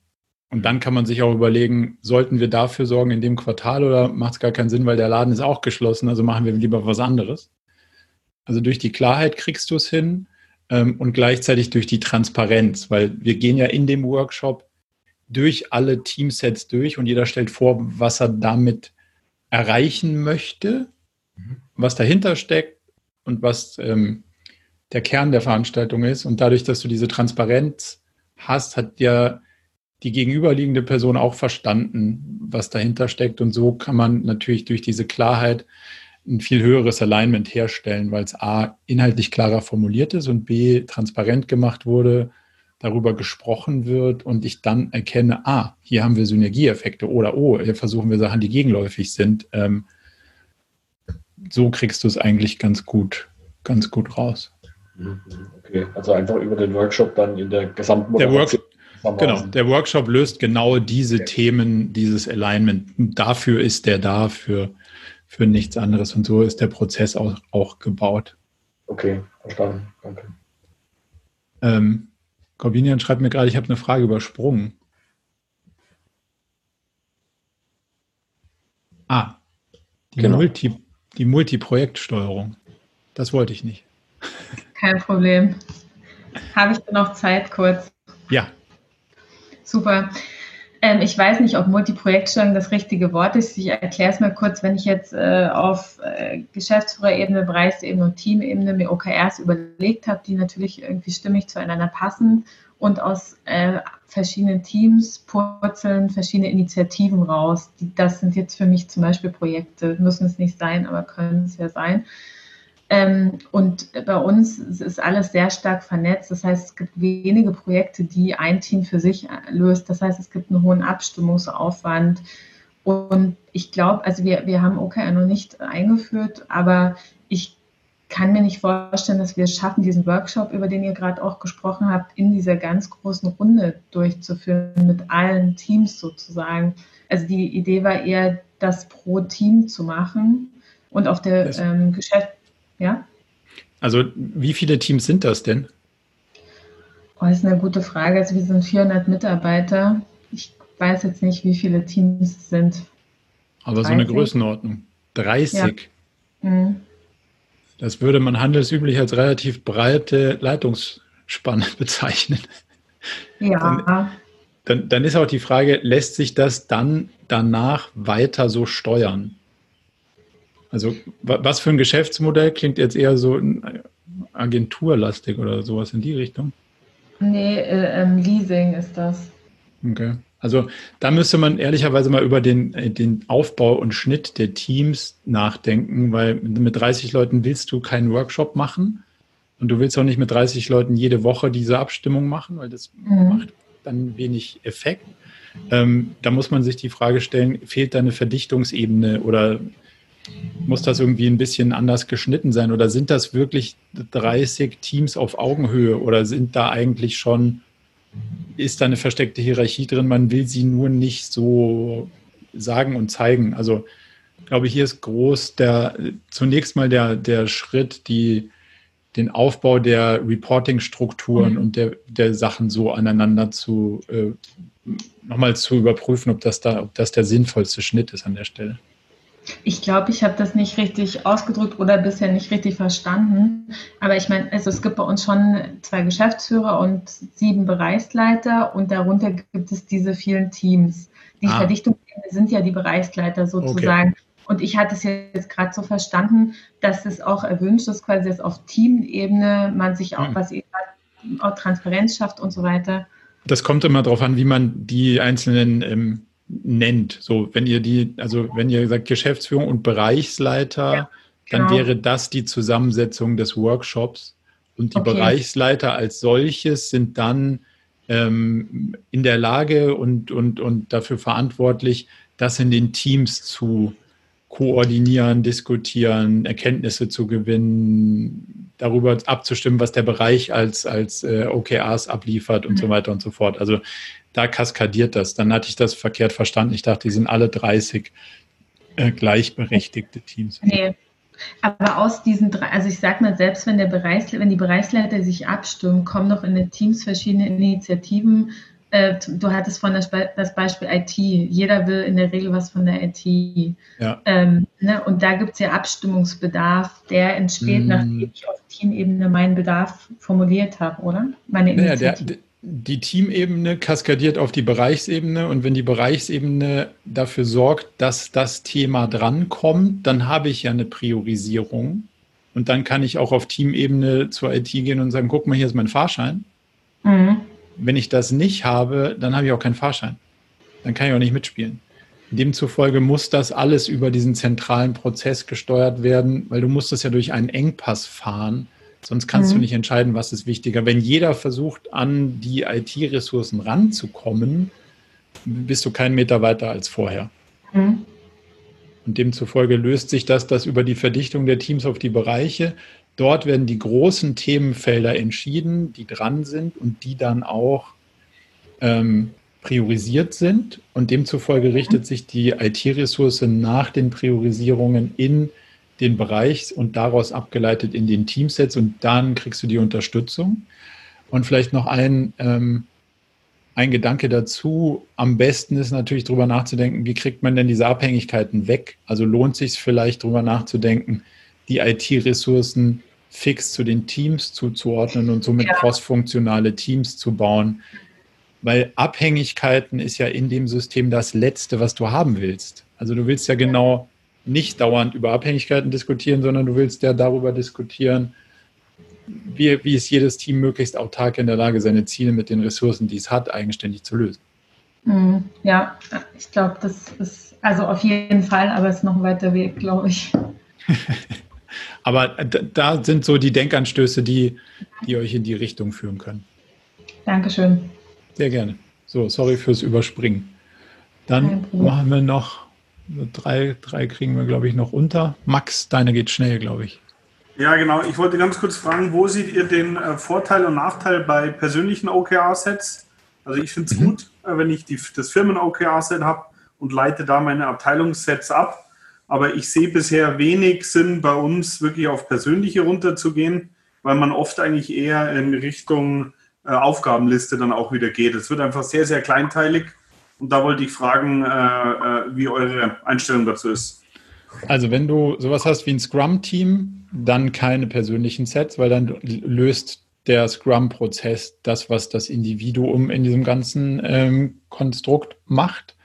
Und dann kann man sich auch überlegen, sollten wir dafür sorgen in dem Quartal oder macht es gar keinen Sinn, weil der Laden ist auch geschlossen, also machen wir lieber was anderes. Also durch die Klarheit kriegst du es hin ähm, und gleichzeitig durch die Transparenz, weil wir gehen ja in dem Workshop durch alle Teamsets durch und jeder stellt vor, was er damit erreichen möchte, was dahinter steckt und was ähm, der Kern der Veranstaltung ist. Und dadurch, dass du diese Transparenz hast, hat ja die gegenüberliegende Person auch verstanden, was dahinter steckt. Und so kann man natürlich durch diese Klarheit ein viel höheres Alignment herstellen, weil es A inhaltlich klarer formuliert ist und B transparent gemacht wurde, darüber gesprochen wird und ich dann erkenne, ah, hier haben wir Synergieeffekte oder oh, hier versuchen wir Sachen, die gegenläufig sind. Ähm, so kriegst du es eigentlich ganz gut, ganz gut raus. Okay, also einfach über den Workshop dann in der gesamten der Workshop, Genau, der Workshop löst genau diese okay. Themen, dieses Alignment. Dafür ist der da, für, für nichts anderes. Und so ist der Prozess auch, auch gebaut. Okay, verstanden. Danke. Ähm, Corbinian schreibt mir gerade, ich habe eine Frage übersprungen. Ah, die, genau. Multi, die Multiprojektsteuerung. Das wollte ich nicht. Kein Problem. Habe ich noch Zeit kurz? Ja. Super. Ähm, ich weiß nicht, ob Multiprojektsteuerung das richtige Wort ist. Ich erkläre es mal kurz. Wenn ich jetzt äh, auf äh, Geschäftsführerebene, Bereichsebene und Teamebene mir OKRs überlegt habe, die natürlich irgendwie stimmig zueinander passen und aus äh, verschiedenen Teams purzeln verschiedene Initiativen raus. Die, das sind jetzt für mich zum Beispiel Projekte, müssen es nicht sein, aber können es ja sein. Ähm, und bei uns ist alles sehr stark vernetzt. Das heißt, es gibt wenige Projekte, die ein Team für sich löst. Das heißt, es gibt einen hohen Abstimmungsaufwand. Und ich glaube, also wir, wir haben OKR noch nicht eingeführt, aber ich kann mir nicht vorstellen, dass wir es schaffen, diesen Workshop, über den ihr gerade auch gesprochen habt, in dieser ganz großen Runde durchzuführen, mit allen Teams sozusagen. Also die Idee war eher, das pro Team zu machen und auf der ähm, Geschäft, ja? Also wie viele Teams sind das denn? Oh, das ist eine gute Frage. Also wir sind 400 Mitarbeiter. Ich weiß jetzt nicht, wie viele Teams es sind. Aber 30? so eine Größenordnung. 30. Ja. Mhm. Das würde man handelsüblich als relativ breite Leitungsspanne bezeichnen. Ja. Dann, dann, dann, ist auch die Frage, lässt sich das dann danach weiter so steuern? Also was für ein Geschäftsmodell klingt jetzt eher so agenturlastig oder sowas in die Richtung? Nee, äh, ähm, Leasing ist das. Okay. Also da müsste man ehrlicherweise mal über den, äh, den Aufbau und Schnitt der Teams nachdenken, weil mit 30 Leuten willst du keinen Workshop machen und du willst auch nicht mit 30 Leuten jede Woche diese Abstimmung machen, weil das mhm. macht dann wenig Effekt. Ähm, da muss man sich die Frage stellen, fehlt da eine Verdichtungsebene oder muss das irgendwie ein bisschen anders geschnitten sein oder sind das wirklich 30 Teams auf Augenhöhe oder sind da eigentlich schon ist da eine versteckte Hierarchie drin. Man will sie nur nicht so sagen und zeigen. Also ich glaube, hier ist groß der zunächst mal der, der Schritt, die, den Aufbau der Reporting-Strukturen mhm. und der, der Sachen so aneinander zu äh, nochmal zu überprüfen, ob das da, ob das der sinnvollste Schnitt ist an der Stelle. Ich glaube, ich habe das nicht richtig ausgedrückt oder bisher nicht richtig verstanden. Aber ich meine, also es gibt bei uns schon zwei Geschäftsführer und sieben Bereichsleiter und darunter gibt es diese vielen Teams. Die ah. Verdichtung sind ja die Bereichsleiter sozusagen. Okay. Und ich hatte es jetzt gerade so verstanden, dass es auch erwünscht ist, quasi dass auf Teamebene man sich auch, hm. was auch Transparenz schafft und so weiter. Das kommt immer darauf an, wie man die einzelnen ähm, nennt. So, wenn ihr die, also wenn ihr sagt Geschäftsführung und Bereichsleiter, ja, genau. dann wäre das die Zusammensetzung des Workshops. Und die okay. Bereichsleiter als solches sind dann ähm, in der Lage und, und, und dafür verantwortlich, das in den Teams zu koordinieren, diskutieren, Erkenntnisse zu gewinnen, darüber abzustimmen, was der Bereich als, als äh, OKRs abliefert und mhm. so weiter und so fort. Also da kaskadiert das. Dann hatte ich das verkehrt verstanden. Ich dachte, die sind alle 30 äh, gleichberechtigte Teams. Nee. Aber aus diesen drei, also ich sag mal, selbst wenn der Bereichs, wenn die Bereichsleiter sich abstimmen, kommen noch in den Teams verschiedene Initiativen. Äh, du hattest von das, das, Beispiel IT. Jeder will in der Regel was von der IT. Ja. Ähm, ne? Und da gibt es ja Abstimmungsbedarf, der entsteht, mm. nachdem ich auf Teamebene meinen Bedarf formuliert habe, oder? Meine Initiative. Ja, der, die Teamebene kaskadiert auf die Bereichsebene und wenn die Bereichsebene dafür sorgt, dass das Thema drankommt, dann habe ich ja eine Priorisierung und dann kann ich auch auf Teamebene zur IT gehen und sagen, guck mal, hier ist mein Fahrschein. Mhm. Wenn ich das nicht habe, dann habe ich auch keinen Fahrschein. Dann kann ich auch nicht mitspielen. Demzufolge muss das alles über diesen zentralen Prozess gesteuert werden, weil du musst das ja durch einen Engpass fahren Sonst kannst mhm. du nicht entscheiden, was ist wichtiger. Wenn jeder versucht, an die IT-Ressourcen ranzukommen, bist du keinen Meter weiter als vorher. Mhm. Und demzufolge löst sich das, das über die Verdichtung der Teams auf die Bereiche. Dort werden die großen Themenfelder entschieden, die dran sind und die dann auch ähm, priorisiert sind. Und demzufolge richtet sich die IT-Ressource nach den Priorisierungen in den Bereich und daraus abgeleitet in den Teamsets und dann kriegst du die Unterstützung. Und vielleicht noch ein, ähm, ein Gedanke dazu. Am besten ist natürlich darüber nachzudenken, wie kriegt man denn diese Abhängigkeiten weg? Also lohnt sich vielleicht darüber nachzudenken, die IT-Ressourcen fix zu den Teams zuzuordnen und somit ja. crossfunktionale Teams zu bauen. Weil Abhängigkeiten ist ja in dem System das Letzte, was du haben willst. Also du willst ja genau nicht dauernd über Abhängigkeiten diskutieren, sondern du willst ja darüber diskutieren, wie, wie ist jedes Team möglichst autark in der Lage, seine Ziele mit den Ressourcen, die es hat, eigenständig zu lösen. Mhm. Ja, ich glaube, das ist also auf jeden Fall, aber es ist noch ein weiter Weg, glaube ich. aber da sind so die Denkanstöße, die, die euch in die Richtung führen können. Dankeschön. Sehr gerne. So, sorry fürs Überspringen. Dann machen wir noch Drei, drei kriegen wir, glaube ich, noch unter. Max, deine geht schnell, glaube ich. Ja, genau. Ich wollte ganz kurz fragen, wo seht ihr den äh, Vorteil und Nachteil bei persönlichen OKR-Sets? Also ich finde es mhm. gut, äh, wenn ich die, das Firmen-OKR-Set habe und leite da meine Abteilungssets ab. Aber ich sehe bisher wenig Sinn bei uns wirklich auf persönliche runterzugehen, weil man oft eigentlich eher in Richtung äh, Aufgabenliste dann auch wieder geht. Es wird einfach sehr, sehr kleinteilig und da wollte ich fragen, äh, äh, wie eure Einstellung dazu ist. Also wenn du sowas hast wie ein Scrum-Team, dann keine persönlichen Sets, weil dann löst der Scrum-Prozess das, was das Individuum in diesem ganzen ähm, Konstrukt macht.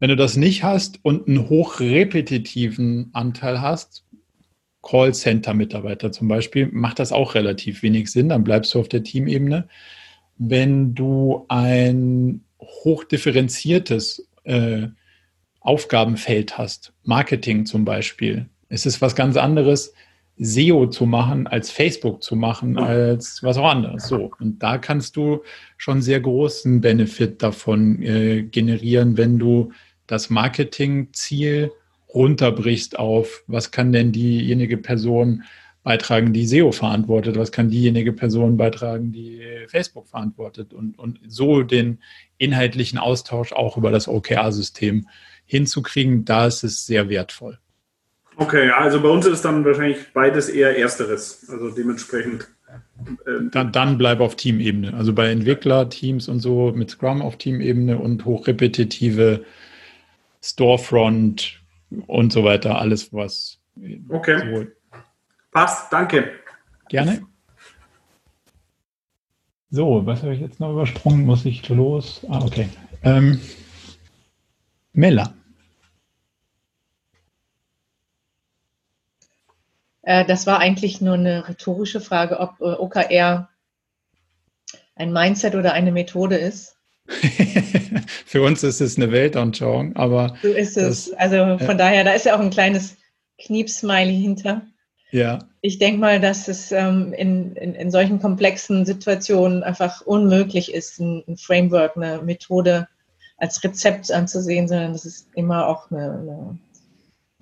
Wenn du das nicht hast und einen hochrepetitiven Anteil hast, Callcenter-Mitarbeiter zum Beispiel, macht das auch relativ wenig Sinn, dann bleibst du auf der Teamebene. Wenn du ein hochdifferenziertes äh, Aufgabenfeld hast, Marketing zum Beispiel, es ist was ganz anderes, SEO zu machen, als Facebook zu machen, als was auch anderes. So. Und da kannst du schon sehr großen Benefit davon äh, generieren, wenn du das Marketingziel runterbrichst auf, was kann denn diejenige Person beitragen, die SEO verantwortet, was kann diejenige Person beitragen, die Facebook verantwortet und, und so den inhaltlichen Austausch auch über das OKR-System hinzukriegen, da ist es sehr wertvoll. Okay, also bei uns ist dann wahrscheinlich beides eher Ersteres, also dementsprechend. Ähm, dann, dann bleib auf Teamebene. Also bei Entwicklerteams und so mit Scrum auf Teamebene und hochrepetitive Storefront und so weiter, alles was. Okay. So Passt, danke. Gerne. So, was habe ich jetzt noch übersprungen? Muss ich los? Ah, okay. Ähm, Mella. Äh, das war eigentlich nur eine rhetorische Frage, ob äh, OKR ein Mindset oder eine Methode ist. Für uns ist es eine Weltanschauung, aber. So ist es. Das, also von äh, daher, da ist ja auch ein kleines Kniepsmiley hinter. Ja. Ich denke mal, dass es ähm, in, in, in, solchen komplexen Situationen einfach unmöglich ist, ein, ein, Framework, eine Methode als Rezept anzusehen, sondern dass es immer auch eine, eine,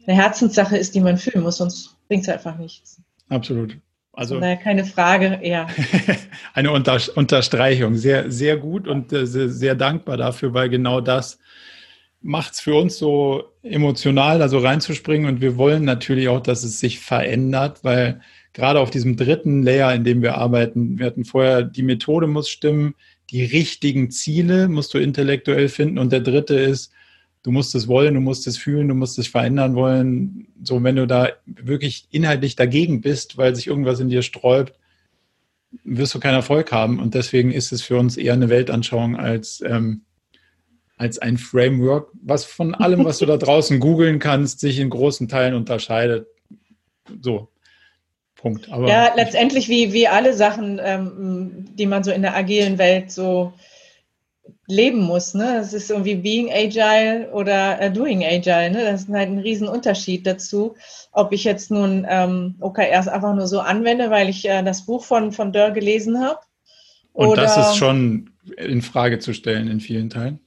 eine Herzenssache ist, die man fühlen muss, sonst bringt es einfach nichts. Absolut. Also Von keine Frage, eher. eine Unter Unterstreichung. Sehr, sehr gut und äh, sehr, sehr, dankbar dafür, weil genau das macht es für uns so emotional, da so reinzuspringen. Und wir wollen natürlich auch, dass es sich verändert, weil gerade auf diesem dritten Layer, in dem wir arbeiten, wir hatten vorher, die Methode muss stimmen, die richtigen Ziele musst du intellektuell finden. Und der dritte ist, du musst es wollen, du musst es fühlen, du musst es verändern wollen. So, wenn du da wirklich inhaltlich dagegen bist, weil sich irgendwas in dir sträubt, wirst du keinen Erfolg haben. Und deswegen ist es für uns eher eine Weltanschauung als, ähm, als ein Framework, was von allem, was du da draußen googeln kannst, sich in großen Teilen unterscheidet. So. Punkt. Aber ja, letztendlich wie, wie alle Sachen, ähm, die man so in der agilen Welt so leben muss. Ne? Es ist irgendwie Being Agile oder äh, Doing Agile. Ne? Das ist halt ein Riesenunterschied dazu, ob ich jetzt nun ähm, OKRs einfach nur so anwende, weil ich äh, das Buch von, von Dörr gelesen habe. Und das ist schon in Frage zu stellen in vielen Teilen.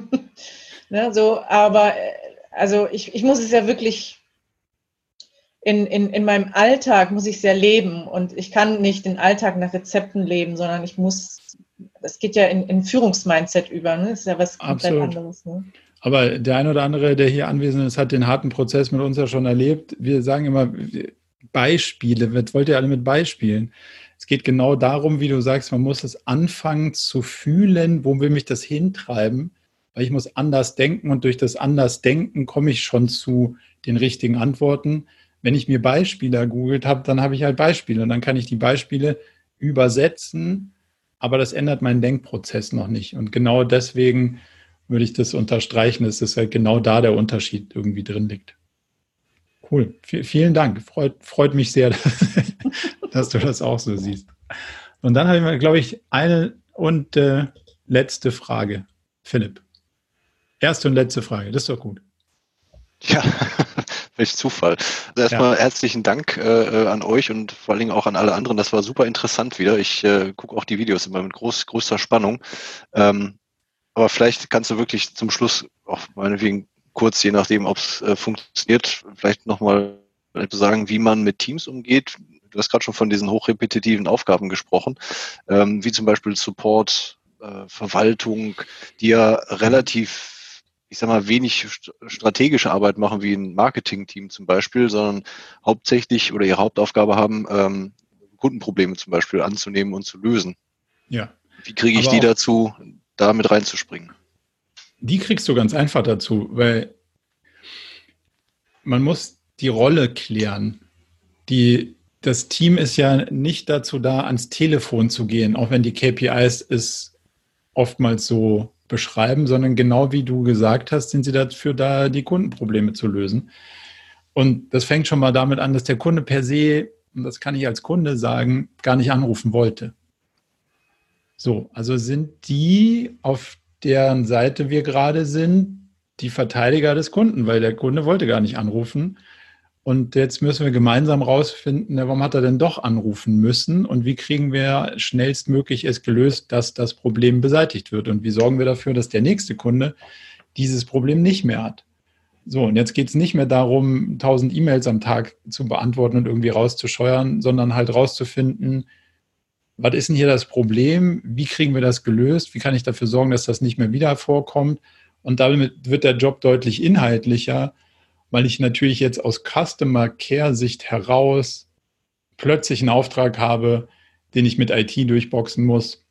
ne, so, aber äh, also ich, ich muss es ja wirklich in, in, in meinem Alltag muss ich es ja leben und ich kann nicht den Alltag nach Rezepten leben, sondern ich muss das geht ja in, in Führungsmindset über, ne? Das ist ja was komplett Absolut. anderes. Ne? Aber der ein oder andere, der hier anwesend ist, hat den harten Prozess mit uns ja schon erlebt. Wir sagen immer Beispiele. Was wollt ihr alle mit Beispielen? Es geht genau darum, wie du sagst, man muss es anfangen zu fühlen, wo will mich das hintreiben, weil ich muss anders denken und durch das anders denken komme ich schon zu den richtigen Antworten. Wenn ich mir Beispiele googelt habe, dann habe ich halt Beispiele und dann kann ich die Beispiele übersetzen aber das ändert meinen Denkprozess noch nicht. Und genau deswegen würde ich das unterstreichen, dass es halt genau da der Unterschied irgendwie drin liegt. Cool. V vielen Dank. Freut, freut mich sehr, dass du das auch so siehst. Und dann habe ich, glaube ich, eine und äh, letzte Frage. Philipp. Erste und letzte Frage. Das ist doch gut. Ja, welch Zufall. Also erstmal ja. herzlichen Dank äh, an euch und vor allen Dingen auch an alle anderen. Das war super interessant wieder. Ich äh, gucke auch die Videos immer mit groß, größter Spannung. Ähm, aber vielleicht kannst du wirklich zum Schluss auch meinetwegen kurz, je nachdem, ob es äh, funktioniert, vielleicht nochmal sagen, wie man mit Teams umgeht. Du hast gerade schon von diesen hochrepetitiven Aufgaben gesprochen, ähm, wie zum Beispiel Support, äh, Verwaltung, die ja relativ ich sag mal, wenig strategische Arbeit machen wie ein Marketing-Team zum Beispiel, sondern hauptsächlich oder ihre Hauptaufgabe haben, ähm, Kundenprobleme zum Beispiel anzunehmen und zu lösen. Ja. Wie kriege ich Aber die dazu, da mit reinzuspringen? Die kriegst du ganz einfach dazu, weil man muss die Rolle klären. Die, das Team ist ja nicht dazu da, ans Telefon zu gehen, auch wenn die KPIs es oftmals so beschreiben, sondern genau wie du gesagt hast, sind sie dafür da, die Kundenprobleme zu lösen. Und das fängt schon mal damit an, dass der Kunde per se, und das kann ich als Kunde sagen, gar nicht anrufen wollte. So, also sind die auf deren Seite wir gerade sind, die Verteidiger des Kunden, weil der Kunde wollte gar nicht anrufen. Und jetzt müssen wir gemeinsam rausfinden, warum hat er denn doch anrufen müssen und wie kriegen wir schnellstmöglich es gelöst, dass das Problem beseitigt wird und wie sorgen wir dafür, dass der nächste Kunde dieses Problem nicht mehr hat. So, und jetzt geht es nicht mehr darum, 1000 E-Mails am Tag zu beantworten und irgendwie rauszuscheuern, sondern halt rauszufinden, was ist denn hier das Problem? Wie kriegen wir das gelöst? Wie kann ich dafür sorgen, dass das nicht mehr wieder vorkommt? Und damit wird der Job deutlich inhaltlicher weil ich natürlich jetzt aus Customer Care Sicht heraus plötzlich einen Auftrag habe, den ich mit IT durchboxen muss,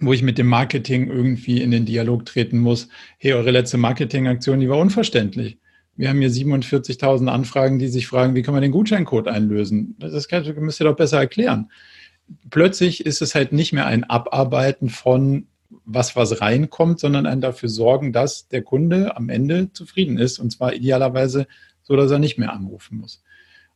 wo ich mit dem Marketing irgendwie in den Dialog treten muss. Hey, eure letzte Marketingaktion, die war unverständlich. Wir haben hier 47.000 Anfragen, die sich fragen, wie kann man den Gutscheincode einlösen? Das müsst ihr doch besser erklären. Plötzlich ist es halt nicht mehr ein Abarbeiten von was, was reinkommt, sondern ein dafür sorgen, dass der Kunde am Ende zufrieden ist und zwar idealerweise so, dass er nicht mehr anrufen muss.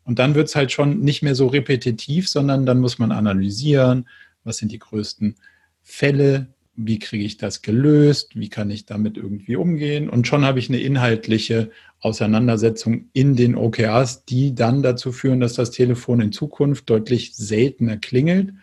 Und dann wird es halt schon nicht mehr so repetitiv, sondern dann muss man analysieren, was sind die größten Fälle, wie kriege ich das gelöst, wie kann ich damit irgendwie umgehen. Und schon habe ich eine inhaltliche Auseinandersetzung in den OKRs, die dann dazu führen, dass das Telefon in Zukunft deutlich seltener klingelt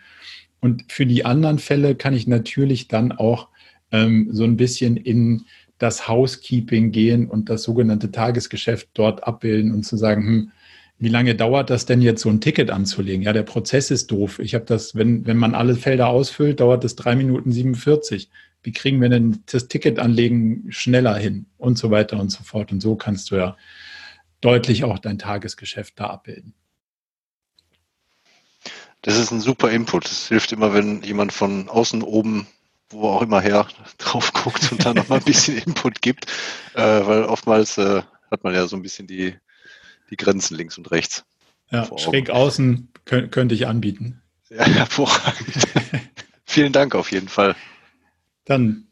und für die anderen Fälle kann ich natürlich dann auch ähm, so ein bisschen in das Housekeeping gehen und das sogenannte Tagesgeschäft dort abbilden und zu sagen, hm, wie lange dauert das denn jetzt, so ein Ticket anzulegen? Ja, der Prozess ist doof. Ich habe das, wenn, wenn man alle Felder ausfüllt, dauert das drei Minuten 47. Wie kriegen wir denn das Ticket anlegen schneller hin? Und so weiter und so fort. Und so kannst du ja deutlich auch dein Tagesgeschäft da abbilden. Das ist ein super Input. Das hilft immer, wenn jemand von außen oben, wo auch immer her, drauf guckt und dann nochmal ein bisschen Input gibt, äh, weil oftmals äh, hat man ja so ein bisschen die, die Grenzen links und rechts. Ja, schräg außen könnt, könnte ich anbieten. Ja, hervorragend. Vielen Dank auf jeden Fall. Dann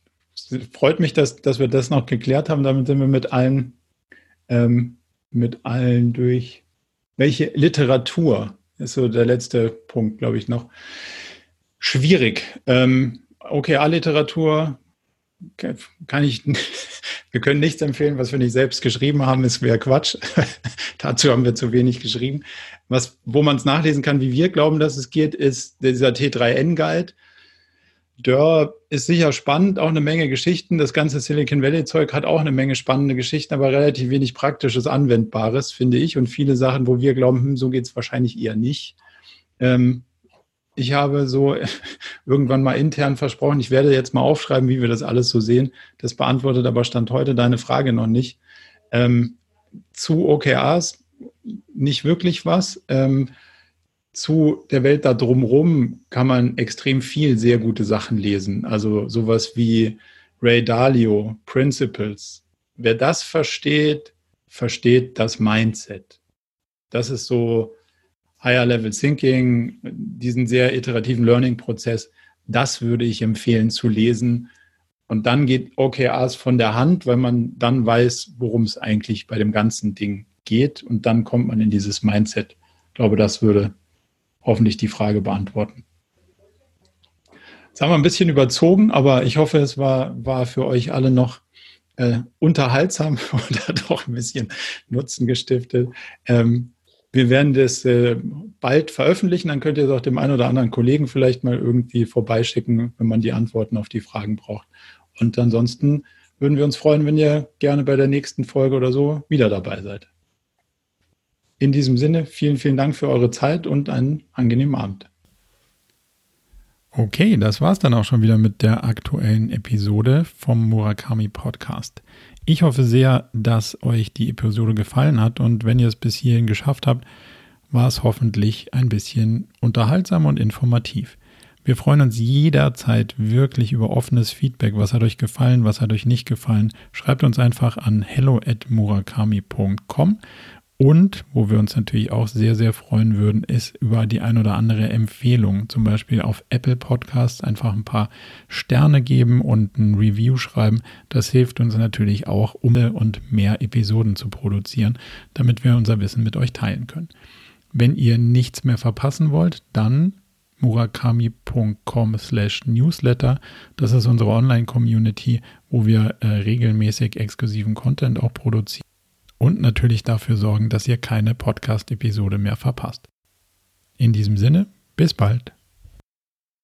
freut mich, dass, dass wir das noch geklärt haben. Damit sind wir mit allen, ähm, mit allen durch. Welche Literatur ist so der letzte Punkt, glaube ich, noch. Schwierig. Ähm, OKR-Literatur kann ich, wir können nichts empfehlen, was wir nicht selbst geschrieben haben, ist wäre Quatsch. Dazu haben wir zu wenig geschrieben. Was, wo man es nachlesen kann, wie wir glauben, dass es geht, ist dieser T3N-Guide. Dörr ist sicher spannend, auch eine Menge Geschichten. Das ganze Silicon Valley-Zeug hat auch eine Menge spannende Geschichten, aber relativ wenig Praktisches, Anwendbares, finde ich. Und viele Sachen, wo wir glauben, hm, so geht es wahrscheinlich eher nicht. Ähm, ich habe so irgendwann mal intern versprochen, ich werde jetzt mal aufschreiben, wie wir das alles so sehen. Das beantwortet aber Stand heute deine Frage noch nicht. Ähm, zu OKRs nicht wirklich was. Ähm, zu der Welt da drumherum kann man extrem viel sehr gute Sachen lesen. Also sowas wie Ray Dalio, Principles. Wer das versteht, versteht das Mindset. Das ist so Higher Level Thinking, diesen sehr iterativen Learning-Prozess. Das würde ich empfehlen zu lesen. Und dann geht OKRs von der Hand, weil man dann weiß, worum es eigentlich bei dem ganzen Ding geht. Und dann kommt man in dieses Mindset. Ich glaube, das würde hoffentlich die Frage beantworten. Jetzt haben wir ein bisschen überzogen, aber ich hoffe, es war, war für euch alle noch äh, unterhaltsam und hat auch ein bisschen Nutzen gestiftet. Ähm, wir werden das äh, bald veröffentlichen, dann könnt ihr es auch dem einen oder anderen Kollegen vielleicht mal irgendwie vorbeischicken, wenn man die Antworten auf die Fragen braucht. Und ansonsten würden wir uns freuen, wenn ihr gerne bei der nächsten Folge oder so wieder dabei seid. In diesem Sinne, vielen, vielen Dank für eure Zeit und einen angenehmen Abend. Okay, das war's dann auch schon wieder mit der aktuellen Episode vom Murakami Podcast. Ich hoffe sehr, dass euch die Episode gefallen hat und wenn ihr es bis hierhin geschafft habt, war es hoffentlich ein bisschen unterhaltsam und informativ. Wir freuen uns jederzeit wirklich über offenes Feedback. Was hat euch gefallen, was hat euch nicht gefallen? Schreibt uns einfach an hello at murakami.com und wo wir uns natürlich auch sehr, sehr freuen würden, ist über die ein oder andere Empfehlung. Zum Beispiel auf Apple Podcasts einfach ein paar Sterne geben und ein Review schreiben. Das hilft uns natürlich auch, um und mehr Episoden zu produzieren, damit wir unser Wissen mit euch teilen können. Wenn ihr nichts mehr verpassen wollt, dann murakami.com slash newsletter. Das ist unsere Online-Community, wo wir äh, regelmäßig exklusiven Content auch produzieren und natürlich dafür sorgen, dass ihr keine Podcast-Episode mehr verpasst. In diesem Sinne, bis bald.